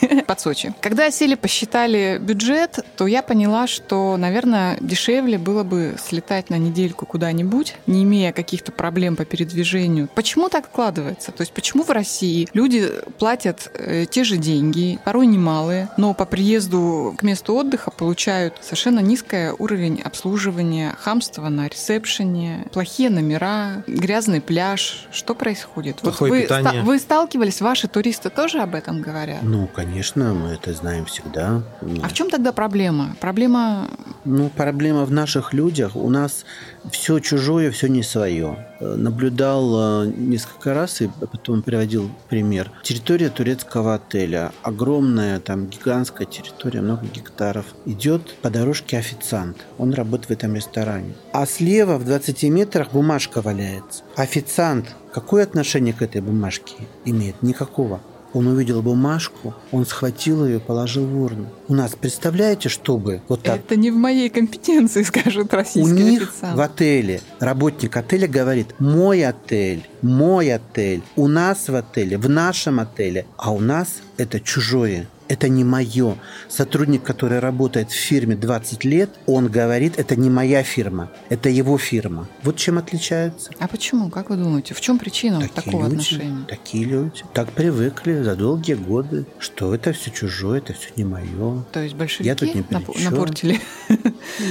под Сочи. Когда сели, посчитали бюджет, то я поняла, что, наверное, дешевле было бы слетать на недельку куда-нибудь, не имея каких-то проблем по передвижению. Почему так складывается? То есть почему в России люди платят э, те же деньги, порой немалые, но по приезду к месту отдыха получают совершенно низкий уровень обслуживания, хамство на ресепшене, плохие номера, грязный пляж. Что происходит? Плохое вы, питание. ста- вы сталкивались, ваши туристы тоже об этом говорят? Ну, конечно, мы это знаем всегда. Ну, А в чем тогда проблема? Проблема Ну, проблема в наших людях. У нас все чужое, все не свое. Наблюдал э, несколько раз и потом приводил пример. Территория турецкого отеля. Огромная, там гигантская территория, много гектаров. Идет по дорожке официант. Он работает в этом ресторане. А слева в 20 метрах бумажка валяется. Официант какое отношение к этой бумажке имеет? Никакого. Он увидел бумажку, он схватил ее и положил в урну. У нас, представляете, чтобы вот так это не в моей компетенции, скажет у российский них официант. в отеле работник отеля говорит, мой отель, мой отель, у нас в отеле, в нашем отеле, а у нас это чужое. Это не мое. Сотрудник, который работает в фирме 20 лет, он говорит, это не моя фирма, это его фирма. Вот чем отличаются. А почему? Как вы думаете? В чем причина Такие такого люди, отношения? такие люди. Так привыкли за долгие годы, что это все чужое, это все не мое. То есть большевики Я тут ни при нап- чем. напортили?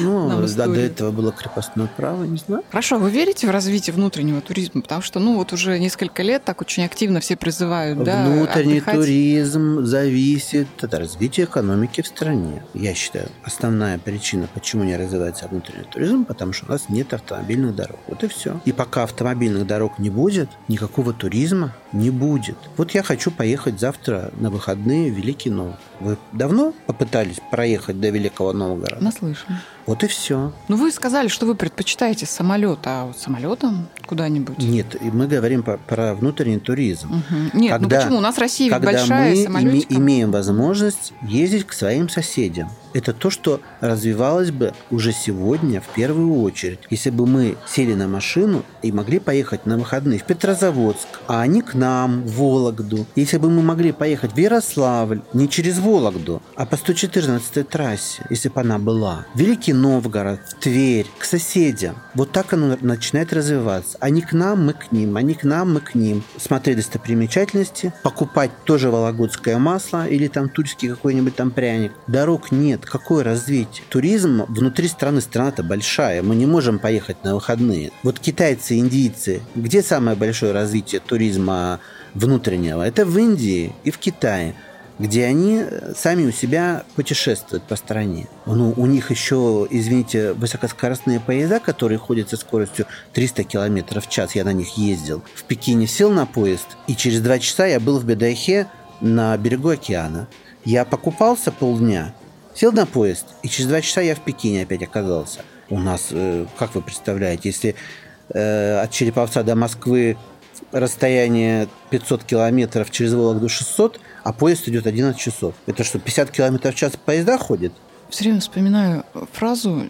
Ну, да, до этого было крепостное право, не знаю. Хорошо, вы верите в развитие внутреннего туризма? Потому что, ну, вот уже несколько лет так очень активно все призывают, да, Внутренний отдыхать. туризм зависит от развития экономики в стране. Я считаю, основная причина, почему не развивается внутренний туризм, потому что у нас нет автомобильных дорог. Вот и все. И пока автомобильных дорог не будет, никакого туризма не будет. Вот я хочу поехать завтра на выходные в Великий Новгород. Вы давно попытались проехать до Великого Новгорода? Наслышан. Вот и все. Ну, вы сказали, что вы предпочитаете самолет, а вот самолетом куда-нибудь? Нет, мы говорим по- про внутренний туризм. Мгм. Нет, Когда- ну почему? У нас Россия когда большая, мы самолетиком. име- имеем возможность ездить к своим соседям. Это то, что развивалось бы уже сегодня в первую очередь. Если бы мы сели на машину и могли поехать на выходные в Петрозаводск, а они к нам, в Вологду. Если бы мы могли поехать в Ярославль не через Вологду, а по 114 трассе, если бы она была, Великий Новгород, в Тверь, к соседям. Вот так оно начинает развиваться. Они к нам, мы к ним, они к нам, мы к ним. Смотреть достопримечательности, покупать тоже вологодское масло или там тульский какой-нибудь там пряник. Дорог нет. Какое развитие? Туризм внутри страны, страна-то большая. Мы не можем поехать на выходные. Вот китайцы, индийцы, где самое большое развитие туризма внутреннего? Это в Индии и в Китае где они э, сами у себя путешествуют по стране. Ну, у них еще, извините, высокоскоростные поезда, которые ходят со скоростью 300 км в час, я на них ездил. В Пекине сел на поезд, и через два часа я был в Бедайхе на берегу океана. Я покупался полдня, сел на поезд, и через два часа я в Пекине опять оказался. У нас, э, как вы представляете, если э, от Череповца до Москвы расстояние 500 километров через Вологду 600, а поезд идет 11 часов. Это что, 50 километров в час поезда ходит? Все время вспоминаю фразу,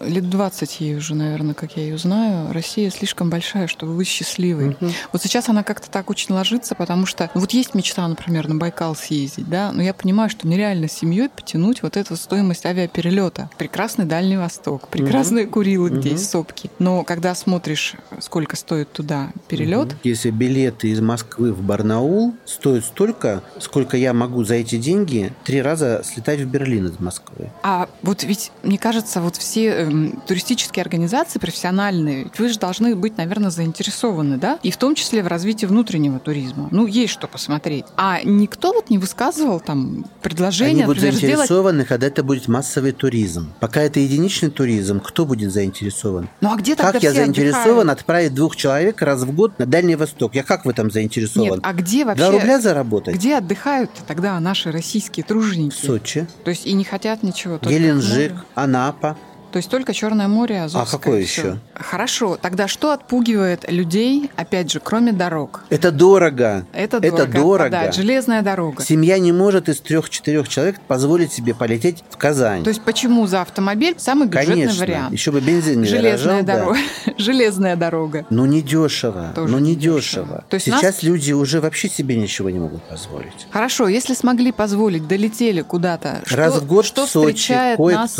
лет 20 ей уже, наверное, как я ее знаю, Россия слишком большая, чтобы быть счастливой. Вот сейчас она как-то так очень ложится, потому что ну, вот есть мечта, например, на Байкал съездить, да, но я понимаю, что нереально с семьей потянуть вот эту стоимость авиаперелета. Прекрасный Дальний Восток, прекрасные Курилы, где есть сопки. Но когда смотришь, сколько стоит туда перелет, Если билеты из Москвы в Барнаул стоят столько, сколько я могу за эти деньги три раза слетать в Берлин из Москвы. А вот ведь, мне кажется, вот все эм, туристические организации профессиональные, вы же должны быть, наверное, заинтересованы, да? И в том числе в развитии внутреннего туризма. Ну, есть что посмотреть. А никто вот не высказывал там предложение, Они будут например, сделать... заинтересованы, когда это будет массовый туризм. Пока это единичный туризм, кто будет заинтересован? Ну, а где тогда Как я заинтересован отдыхают? отправить двух человек раз в год на Дальний Восток? Я как в этом заинтересован? Нет, а где вообще... Два рубля заработать? Где отдыхают тогда наши российские В труженики? Сочи, То есть и не хотят ничего. Геленджик. Анапа. То есть только Черное море, А Азовское. какое всё. еще? Хорошо, тогда что отпугивает людей, опять же, кроме дорог? Это дорого. Это Это дорого. дорого. отпадает. Железная дорога. Семья не может из трех-четырех человек позволить себе полететь в Казань. То есть почему за автомобиль самый бюджетный Конечно. вариант? Еще бы бензин не Железная дорожал, да. дорога. Железная дорога. Ну, не дешево. Тоже ну, не недешево. дешево. То есть Сейчас нас- люди уже вообще себе ничего не могут позволить. Хорошо, если смогли позволить, долетели куда-то. Раз что, в год что в Сочи, встречает нас,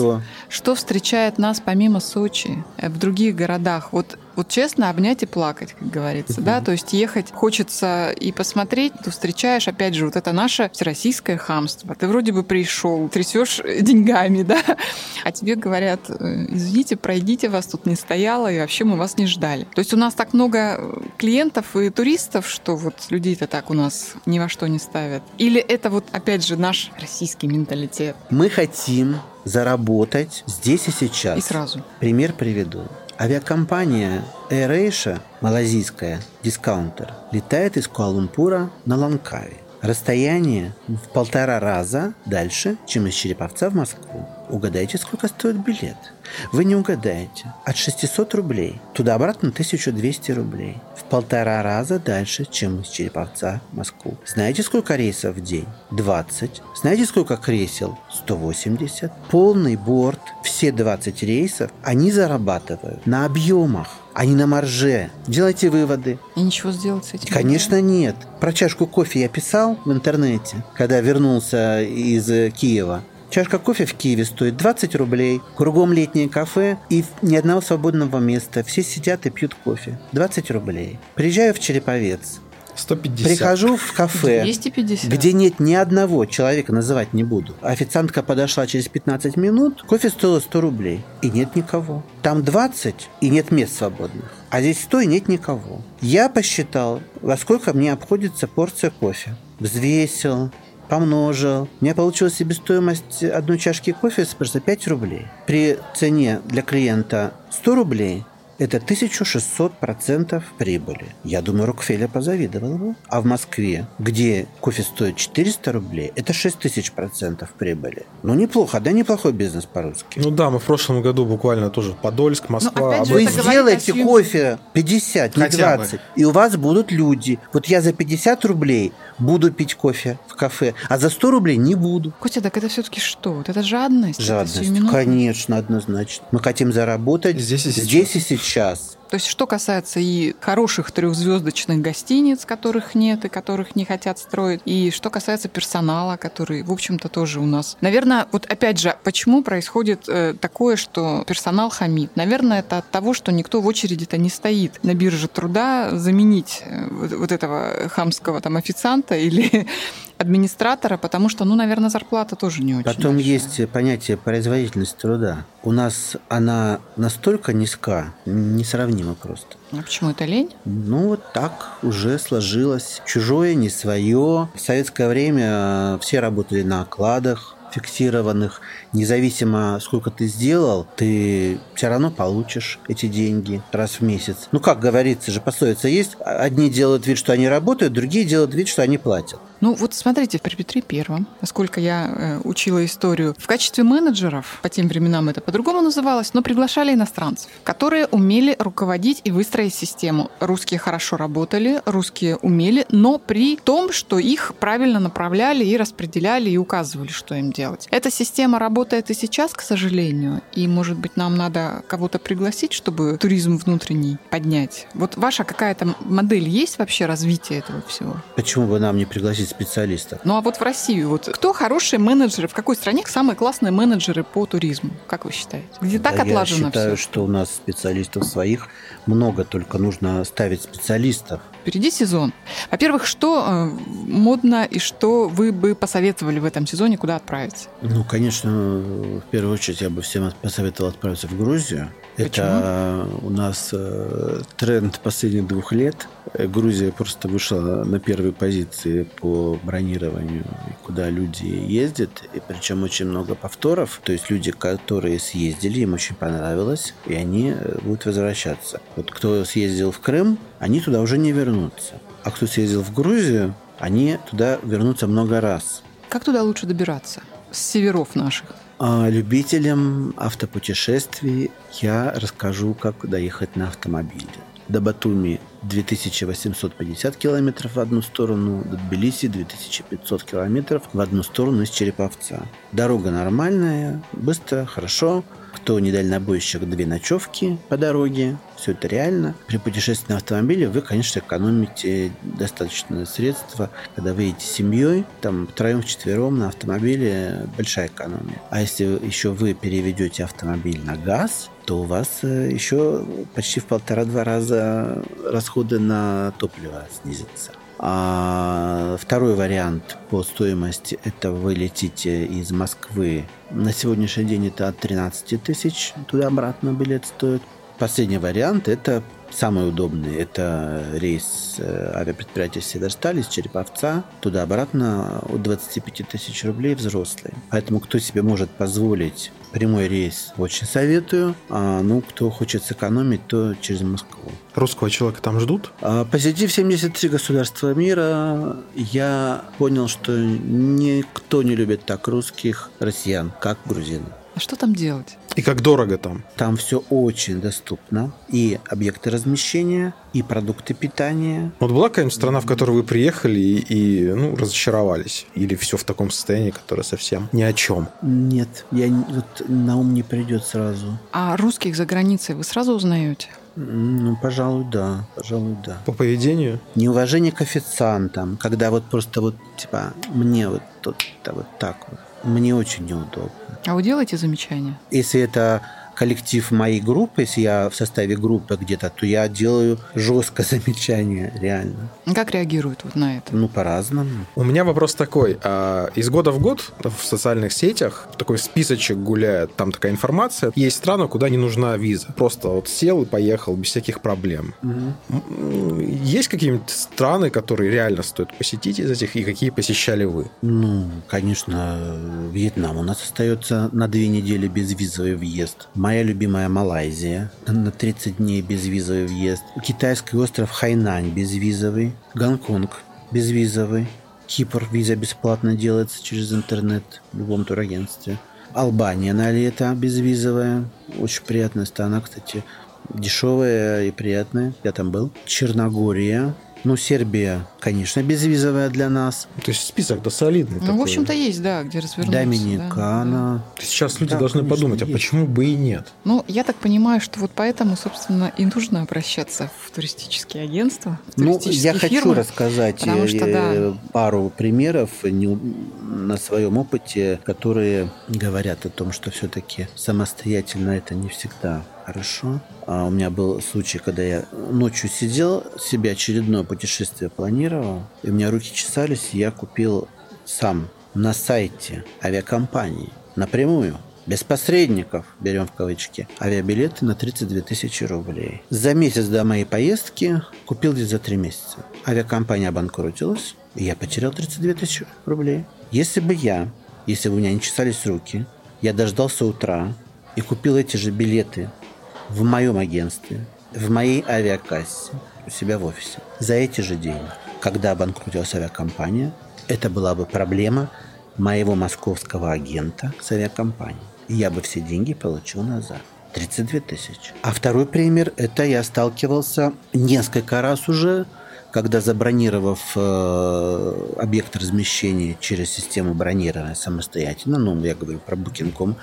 что встречает нас помимо Сочи э, в других городах? Вот вот честно, обнять и плакать, как говорится, да, то есть ехать хочется и посмотреть, то встречаешь, опять же, вот это наше всероссийское хамство. Ты вроде бы пришел, трясешь деньгами, да, а тебе говорят, э, извините, пройдите, вас тут не стояло, и вообще мы вас не ждали. То есть у нас так много э, клиентов и туристов, что вот людей-то так у нас ни во что не ставят. Или это вот, опять же, наш российский менталитет. Мы хотим заработать здесь и сейчас. И сразу. Пример приведу. Авиакомпания AirAsia, малазийская, дискаунтер, летает из Куала-Лумпура на Ланкави. Расстояние в полтора раза дальше, чем из Череповца в Москву. Угадайте, сколько стоит билет? Вы не угадаете. От 600 рублей. Туда-обратно 1200 рублей. В полтора раза дальше, чем из Череповца в Москву. Знаете, сколько рейсов в день? 20. Знаете, сколько кресел? 180. Полный борт, все 20 рейсов, они зарабатывают на объемах, а не на марже. Делайте выводы. И ничего сделать с этим. Конечно, нет. Про чашку кофе я писал в интернете, когда вернулся из э, Киева. Чашка кофе в Киеве стоит 20 рублей, кругом летнее кафе и ни одного свободного места. Все сидят и пьют кофе. 20 рублей. Приезжаю в Череповец. 150. Прихожу в кафе, 250. где нет ни одного человека, называть не буду. Официантка подошла через 15 минут, кофе стоило 100 рублей. И нет никого. Там 20, и нет мест свободных. А здесь 100, и нет никого. Я посчитал, во сколько мне обходится порция кофе. Взвесил, помножил. У меня получилась себестоимость одной чашки кофе за 5 рублей. При цене для клиента 100 рублей это 1600% прибыли. Я думаю, Рокфеллер позавидовал бы. А в Москве, где кофе стоит 400 рублей, это 6000% прибыли. Ну, неплохо, да, неплохой бизнес по-русски. Ну да, мы в прошлом году буквально тоже Подольск, Москва. опять же, Вы сделаете кофе 50, не Хотя бы. 20, и у вас будут люди. Вот я за 50 рублей буду пить кофе в кафе, а за 100 рублей не буду. Костя, так это все-таки что? Вот это жадность? это Жадность, сиюминутность? конечно, однозначно. Мы хотим заработать Здесь и сейчас. здесь и сейчас. То есть, что касается и хороших трехзвездочных гостиниц, которых нет и которых не хотят строить, и что касается персонала, который, в общем-то, тоже у нас. Наверное, вот опять же, почему происходит э, такое, что персонал хамит? Наверное, это от того, что никто в очереди-то не стоит на бирже труда заменить э, вот, вот этого хамского там официанта или администратора, потому что, ну, наверное, зарплата тоже не очень. Потом большая. есть понятие производительность труда. У нас она настолько низка, несравнима просто. А почему это лень? Ну, вот так уже сложилось. Чужое, не свое. В советское время э, все работали на окладах фиксированных. Независимо, сколько ты сделал, ты все равно получишь эти деньги раз в месяц. Ну, как говорится же, пословица есть. Одни делают вид, что они работают, другие делают вид, что они платят. Ну вот смотрите, при Петре Первом, насколько я э, учила историю, в качестве менеджеров, по тем временам это по-другому называлось, но приглашали иностранцев, которые умели руководить и выстроить систему. Русские хорошо работали, русские умели, но при том, что их правильно направляли и распределяли и указывали, что им делать. Эта система работает и сейчас, к сожалению, и, может быть, нам надо кого-то пригласить, чтобы туризм внутренний поднять. Вот ваша какая-то модель есть вообще развития этого всего? Почему бы нам не пригласить специалистов? Ну а вот в Россию, вот кто хорошие менеджеры, в какой стране самые классные менеджеры по туризму, как вы считаете? Где так Да отлажено Я считаю, все? что у нас специалистов своих много, только нужно ставить специалистов. Впереди сезон. Во-первых, что э, модно и что вы бы посоветовали в этом сезоне, куда отправиться? Ну, конечно, в первую очередь я бы всем посоветовал отправиться в Грузию. Это у нас э, тренд последних двух лет. Грузия просто вышла на первые позиции по бронированию, куда люди ездят. И причем очень много повторов. То есть люди, которые съездили, им очень понравилось, и они э, будут возвращаться. Вот кто съездил в Крым, они туда уже не вернутся. А кто съездил в Грузию, они туда вернутся много раз. Как туда лучше добираться? С северов наших. А, Любителям автопутешествий я расскажу, как доехать на автомобиле. До Батуми 2850 километров в одну сторону, до Тбилиси 2500 километров в одну сторону из Череповца. Дорога нормальная, быстро, хорошо. Кто не дальнобойщик, две ночевки по дороге. Все это реально. При путешествии на автомобиле вы, конечно, экономите достаточно средства. Когда вы едете семьей, там втроем, вчетвером на автомобиле большая экономия. А если еще вы переведете автомобиль на газ, то у вас э, еще почти в полтора-два раза расходы на топливо снизятся. А второй вариант по стоимости – это вы летите из Москвы. На сегодняшний день это от 13 тысяч туда-обратно билет стоит. Последний вариант – это самый удобный. Это рейс э, авиапредприятия «Северсталь» из Череповца. Туда-обратно от 25 тысяч рублей взрослый. Поэтому кто себе может позволить прямой рейс, очень советую. А, ну, кто хочет сэкономить, то через Москву. Русского человека там ждут? А, посетив 73 государства мира, я понял, что никто не любит так русских россиян, как грузины. А что там делать? И как дорого там? Там все очень доступно. И объекты размещения, и продукты питания. Вот была какая-нибудь страна, в которую вы приехали и, и ну, разочаровались? Или все в таком состоянии, которое совсем ни о чем? Нет, я вот на ум не придет сразу. А русских за границей вы сразу узнаете? Ну, пожалуй, да. Пожалуй, да. По поведению? Неуважение к официантам, когда вот просто вот, типа, мне вот тут вот так вот. Мне очень неудобно. А вы делаете замечания? Если это коллектив моей группы, если я в составе группы где-то, то я делаю жестко замечание, реально. Как реагируют вот на это? Ну, по-разному. У меня вопрос такой. А, из года в год в социальных сетях такой списочек гуляет, там такая информация. Есть страны, куда не нужна виза. Просто вот сел и поехал без всяких проблем. Угу. Есть какие-нибудь страны, которые реально стоит посетить из этих, и какие посещали вы? Ну, конечно, Вьетнам. У нас остается на две недели безвизовый въезд. Моя любимая Малайзия. На 30 дней безвизовый въезд. Китайский остров Хайнань безвизовый. Гонконг безвизовый. Кипр виза бесплатно делается через интернет в любом турагентстве. Албания на лето безвизовая. Очень приятная страна, кстати. Дешевая и приятная. Я там был. Черногория ну, Сербия, конечно, безвизовая для нас. То есть список-то солидный. Ну, такой. в общем-то, есть, да, где развернуться. Доминикана. Да. Сейчас люди да, должны подумать, есть. а почему бы и нет? Ну, я так понимаю, что вот поэтому, собственно, и нужно обращаться в туристические агентства. В ну, я фирмы, хочу рассказать что, э, да. пару примеров на своем опыте, которые говорят о том, что все-таки самостоятельно это не всегда Хорошо. А у меня был случай, когда я ночью сидел, себе очередное путешествие планировал, и у меня руки чесались, и я купил сам на сайте авиакомпании напрямую без посредников, берем в кавычки, авиабилеты на 32 тысячи рублей. За месяц до моей поездки купил здесь за три месяца. Авиакомпания обанкротилась, и я потерял 32 тысячи рублей. Если бы я, если бы у меня не чесались руки, я дождался утра и купил эти же билеты в моем агентстве, в моей авиакассе, у себя в офисе, за эти же деньги. Когда обанкротилась авиакомпания, это была бы проблема моего московского агента с авиакомпанией. И я бы все деньги получил назад. 32 тысячи. А второй пример, это я сталкивался несколько раз уже, когда забронировав э, объект размещения через систему бронирования самостоятельно, ну, я говорю про Booking.com,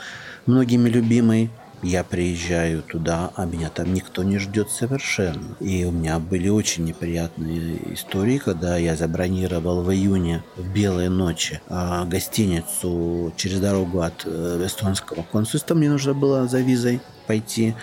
многими любимый, я приезжаю туда, а меня там никто не ждет совершенно. И у меня были очень неприятные истории, когда я забронировал в июне в белые ночи а, гостиницу через дорогу от э, эстонского консульства. Мне нужно было за визой пойти,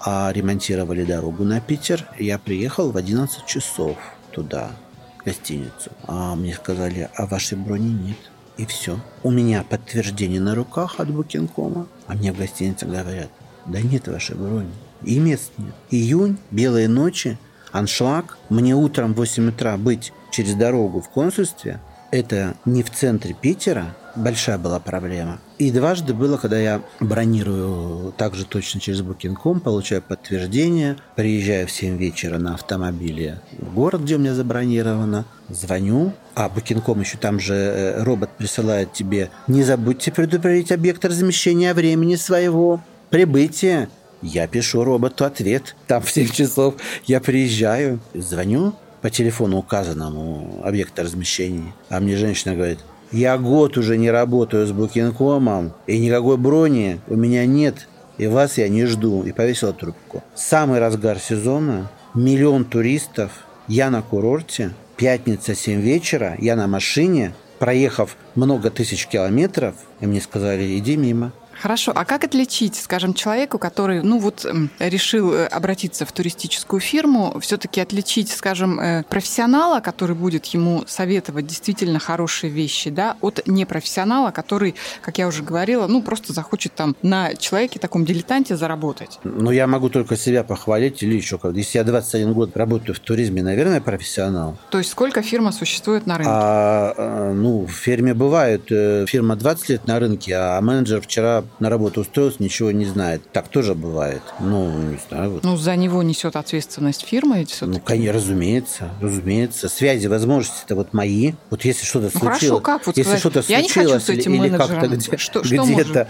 а ремонтировали дорогу на Питер. Я приехал в 11 часов туда, в гостиницу. А мне сказали, а вашей брони нет. И все. У меня подтверждение на руках от Букинкома. А мне в гостинице говорят, да нет вашей брони. И мест нет. Июнь, белые ночи, аншлаг. Мне утром в 8 утра быть через дорогу в консульстве, это не в центре Питера, большая была проблема. И дважды было, когда я бронирую также точно через Booking.com, получаю подтверждение, приезжаю в 7 вечера на автомобиле в город, где у меня забронировано, звоню, а Booking.com еще там же э, робот присылает тебе, не забудьте предупредить объект размещения времени своего, прибытия Я пишу роботу ответ. Там в 7 часов я приезжаю, звоню по телефону указанному объекта размещения. А мне женщина говорит, я год уже не работаю с Букинкомом, и никакой брони у меня нет, и вас я не жду. И повесила трубку. Самый разгар сезона, миллион туристов, я на курорте, пятница 7 вечера, я на машине, проехав много тысяч километров, и мне сказали, иди мимо. Хорошо, а как отличить, скажем, человеку, который, ну вот, решил э, обратиться в туристическую фирму, все-таки отличить, скажем, э, профессионала, который будет ему советовать действительно хорошие вещи, да, от непрофессионала, который, как я уже говорила, ну просто захочет там на человеке таком дилетанте заработать? Ну, я могу только себя похвалить или еще как. Если я 21 год работаю в туризме, наверное, профессионал. То есть сколько фирма существует на рынке? А, а, ну, в фирме бывает. э, Фирма 20 лет на рынке, а менеджер вчера на работу устроился, ничего не знает. Так тоже бывает. Ну, не знаю. Вот. Ну, за него несет ответственность фирма, ведь Ну, все-таки. конечно, разумеется, разумеется. Связи, возможности это вот мои. Вот если что-то Ну, случилось, хорошо, как вот если что-то я не хочу случилось с этим или, или как-то менеджером. где, Что- что где-то?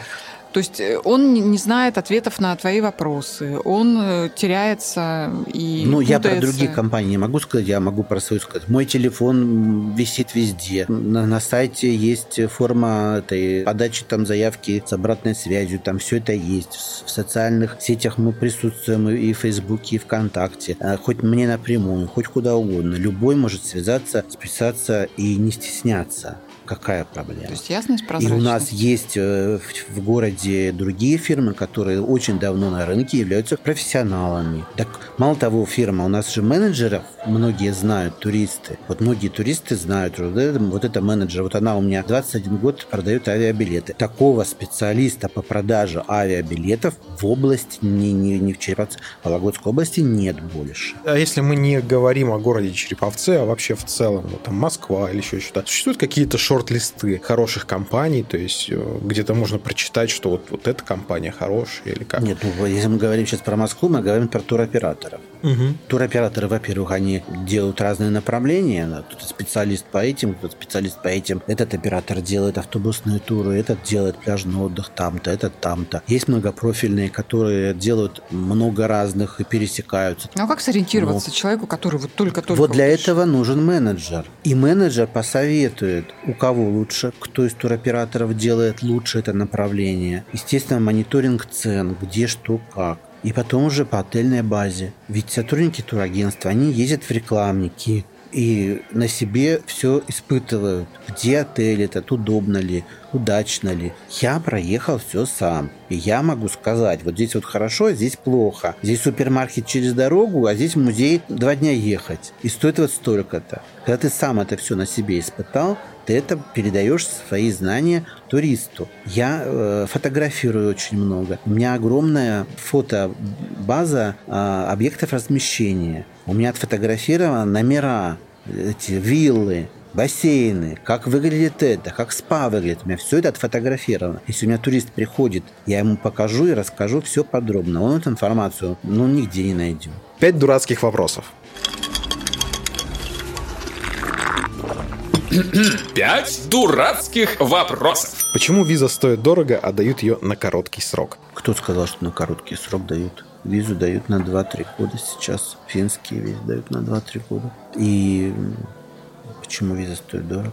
То есть э, он не- знает ответов на твои вопросы, он э, теряется и Ну, я про путается. другие компании не могу сказать, я могу про свою сказать. Мой телефон висит везде. На, на сайте есть форма этой подачи там заявки с обратной связью, там все это есть. В, в социальных сетях мы присутствуем и в Фейсбуке, и ВКонтакте. А, Хоть мне напрямую, хоть куда угодно. Любой может связаться, списаться и не стесняться. Какая проблема? То есть ясность, И прозрачность. у нас есть э, в в городе другие фирмы, которые очень давно на рынке являются профессионалами. Так мало того, фирма, у нас же менеджеров многие знают, туристы. Вот многие туристы знают, вот это, вот это менеджер, вот она у меня 21 год продает авиабилеты. Такого специалиста по продаже авиабилетов в области, не, не, не в Череповце, в Вологодской области нет больше. А если мы не говорим о городе Череповце, а вообще в целом, вот там Москва или еще что-то, существуют какие-то шорт-листы хороших компаний, то есть э, где-то можно прочитать, что вот, вот эта компания хорошая или как? Нет, ну, если мы говорим сейчас про Москву, мы говорим про туроператоров. Мгм. Туроператоры, во-первых, они делают разные направления. Кто-то специалист по этим, кто-то специалист по этим. Этот оператор делает автобусные туры, этот делает пляжный отдых там-то, этот там-то. Есть многопрофильные, которые делают много разных и пересекаются. Ну, а как сориентироваться человеку, который вот только-только... вот для этого нужен менеджер. И менеджер посоветует, у кого лучше, кто из туроператоров делает лучше это направление. Естественно, мониторинг цен, где что, как. И потом уже по отельной базе. Ведь сотрудники турагентства, они ездят в рекламники и на себе все испытывают. Где отель этот, удобно ли, удачно ли. Я проехал все сам. И я могу сказать, вот здесь вот хорошо, а здесь плохо. Здесь супермаркет через дорогу, а здесь музей два дня ехать. И стоит вот столько-то. Когда ты сам это все на себе испытал, ты это передаешь свои знания туристу. Я э, фотографирую очень много. У меня огромная фотобаза э, объектов размещения. У меня отфотографированы номера, эти виллы, бассейны, как выглядит это, как спа выглядит. У меня все это отфотографировано. Если у меня турист приходит, я ему покажу и расскажу все подробно. Он эту информацию ну, нигде не найдет. Пять дурацких вопросов. Пять дурацких вопросов. Почему виза стоит дорого, а дают ее на короткий срок? Кто сказал, что на короткий срок дают? Визу дают на 2-3 года сейчас. Финские визы дают на 2-3 года. И почему виза стоит дорого?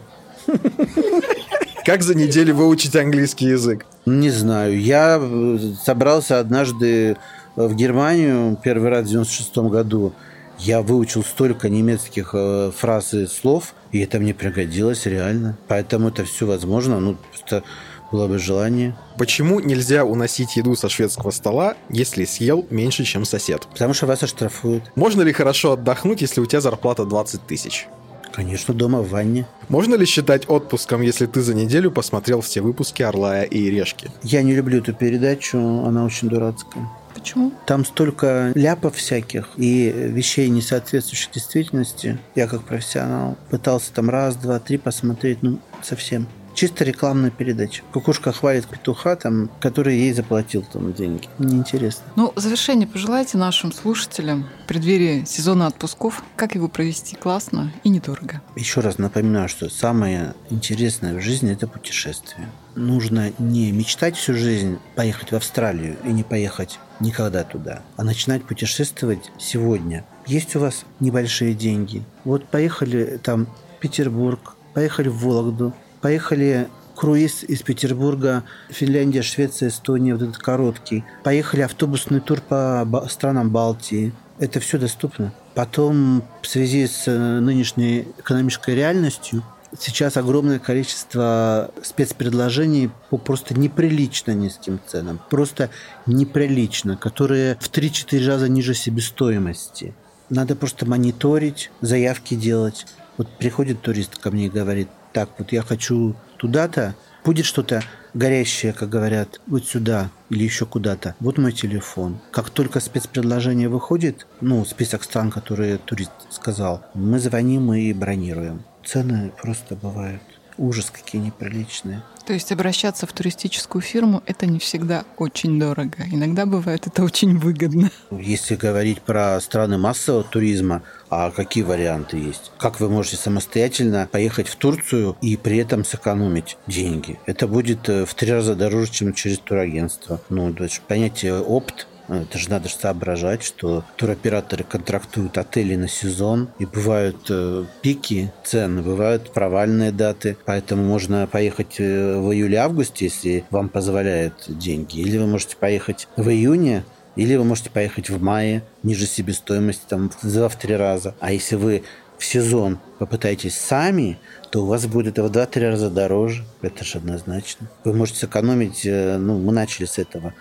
Как за неделю выучить английский язык? Не знаю. Я э, собрался однажды в Германию первый раз в 96 году. Я выучил столько немецких э, фраз и слов, и это мне пригодилось реально. Поэтому это все возможно. Ну, просто было бы желание. Почему нельзя уносить еду со шведского стола, если съел меньше, чем сосед? Потому что вас оштрафуют. Можно ли хорошо отдохнуть, если у тебя зарплата 20 тысяч? Конечно, дома в ванне. Можно ли считать отпуском, если ты за неделю посмотрел все выпуски «Орлая и решки»? Я не люблю эту передачу, она очень дурацкая. Почему? Там столько ляпов всяких и вещей, не соответствующих действительности. Я как профессионал пытался там раз, два, три посмотреть, ну, совсем. Чисто рекламная передача. Кукушка хвалит петуха, там, который ей заплатил там деньги. Неинтересно. Ну, завершение пожелайте нашим слушателям в преддверии сезона отпусков, как его провести классно и недорого. Еще раз напоминаю, что самое интересное в жизни – это путешествие. Нужно не мечтать всю жизнь поехать в Австралию и не поехать никогда туда, а начинать путешествовать сегодня. Есть у вас небольшие деньги. Вот поехали там в Петербург, поехали в Вологду, поехали круиз из Петербурга, Финляндия, Швеция, Эстония, вот этот короткий. Поехали автобусный тур по странам Балтии. Это все доступно. Потом в связи с э, нынешней экономической реальностью сейчас огромное количество спецпредложений по просто неприлично низким ценам. Просто неприлично, которые в 3-4 раза ниже себестоимости. Надо просто мониторить, заявки делать. Вот приходит турист ко мне и говорит, так, вот я хочу туда-то, будет что-то горящее, как говорят, вот сюда или еще куда-то. Вот мой телефон. Как только спецпредложение выходит, ну, список стран, которые турист сказал, мы звоним и бронируем. Цены просто бывают ужас какие неприличные. То есть обращаться в туристическую фирму – это не всегда очень дорого. Иногда бывает это очень выгодно. Если говорить про страны массового туризма, а какие варианты есть? Как вы можете самостоятельно поехать в Турцию и при этом сэкономить деньги? Это будет э, в три раза дороже, чем через турагентство. Ну, это понятие опт это же надо соображать, что туроператоры контрактуют отели на сезон, и бывают э, пики цен, бывают провальные даты, поэтому можно поехать э, в июле-августе, если вам позволяют деньги, или вы можете поехать в июне, или вы можете поехать в мае, ниже себестоимости, там, в два-три раза. А если вы в сезон попытаетесь сами, то у вас будет в 2-3 раза дороже. Это же однозначно. Вы можете сэкономить, э, ну, мы начали с этого,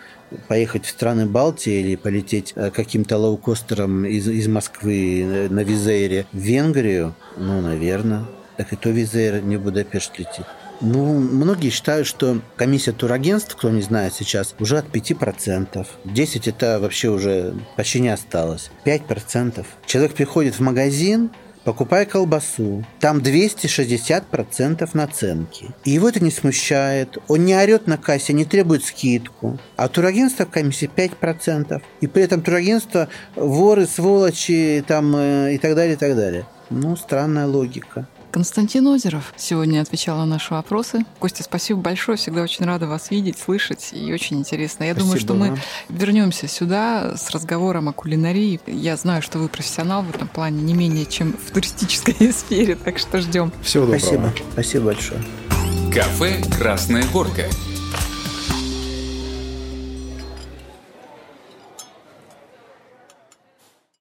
поехать в страны Балтии или полететь э, каким-то лоукостером из, из Москвы на Визейре в Венгрию, ну, наверное. Так и то Визейр не в Будапешт летит. Ну, многие считают, что комиссия турагентств, кто не знает сейчас, уже от 5%. 10% это вообще уже почти не осталось. 5%. Человек приходит в магазин, покупая колбасу, там 260% наценки. И его это не смущает. Он не орет на кассе, не требует скидку. А турагентство в комиссии 5%. И при этом турагентство воры, сволочи там, э, и так далее, и так далее. Ну, странная логика. Константин Озеров сегодня отвечал на наши вопросы. Костя, спасибо большое. Всегда очень рада вас видеть, слышать. И очень интересно. Я спасибо думаю, что мы вернемся сюда с разговором о кулинарии. Я знаю, что вы профессионал в этом плане не менее, чем в туристической сфере. Так что ждем. Всего доброго. Спасибо. Спасибо большое. Кафе «Красная горка».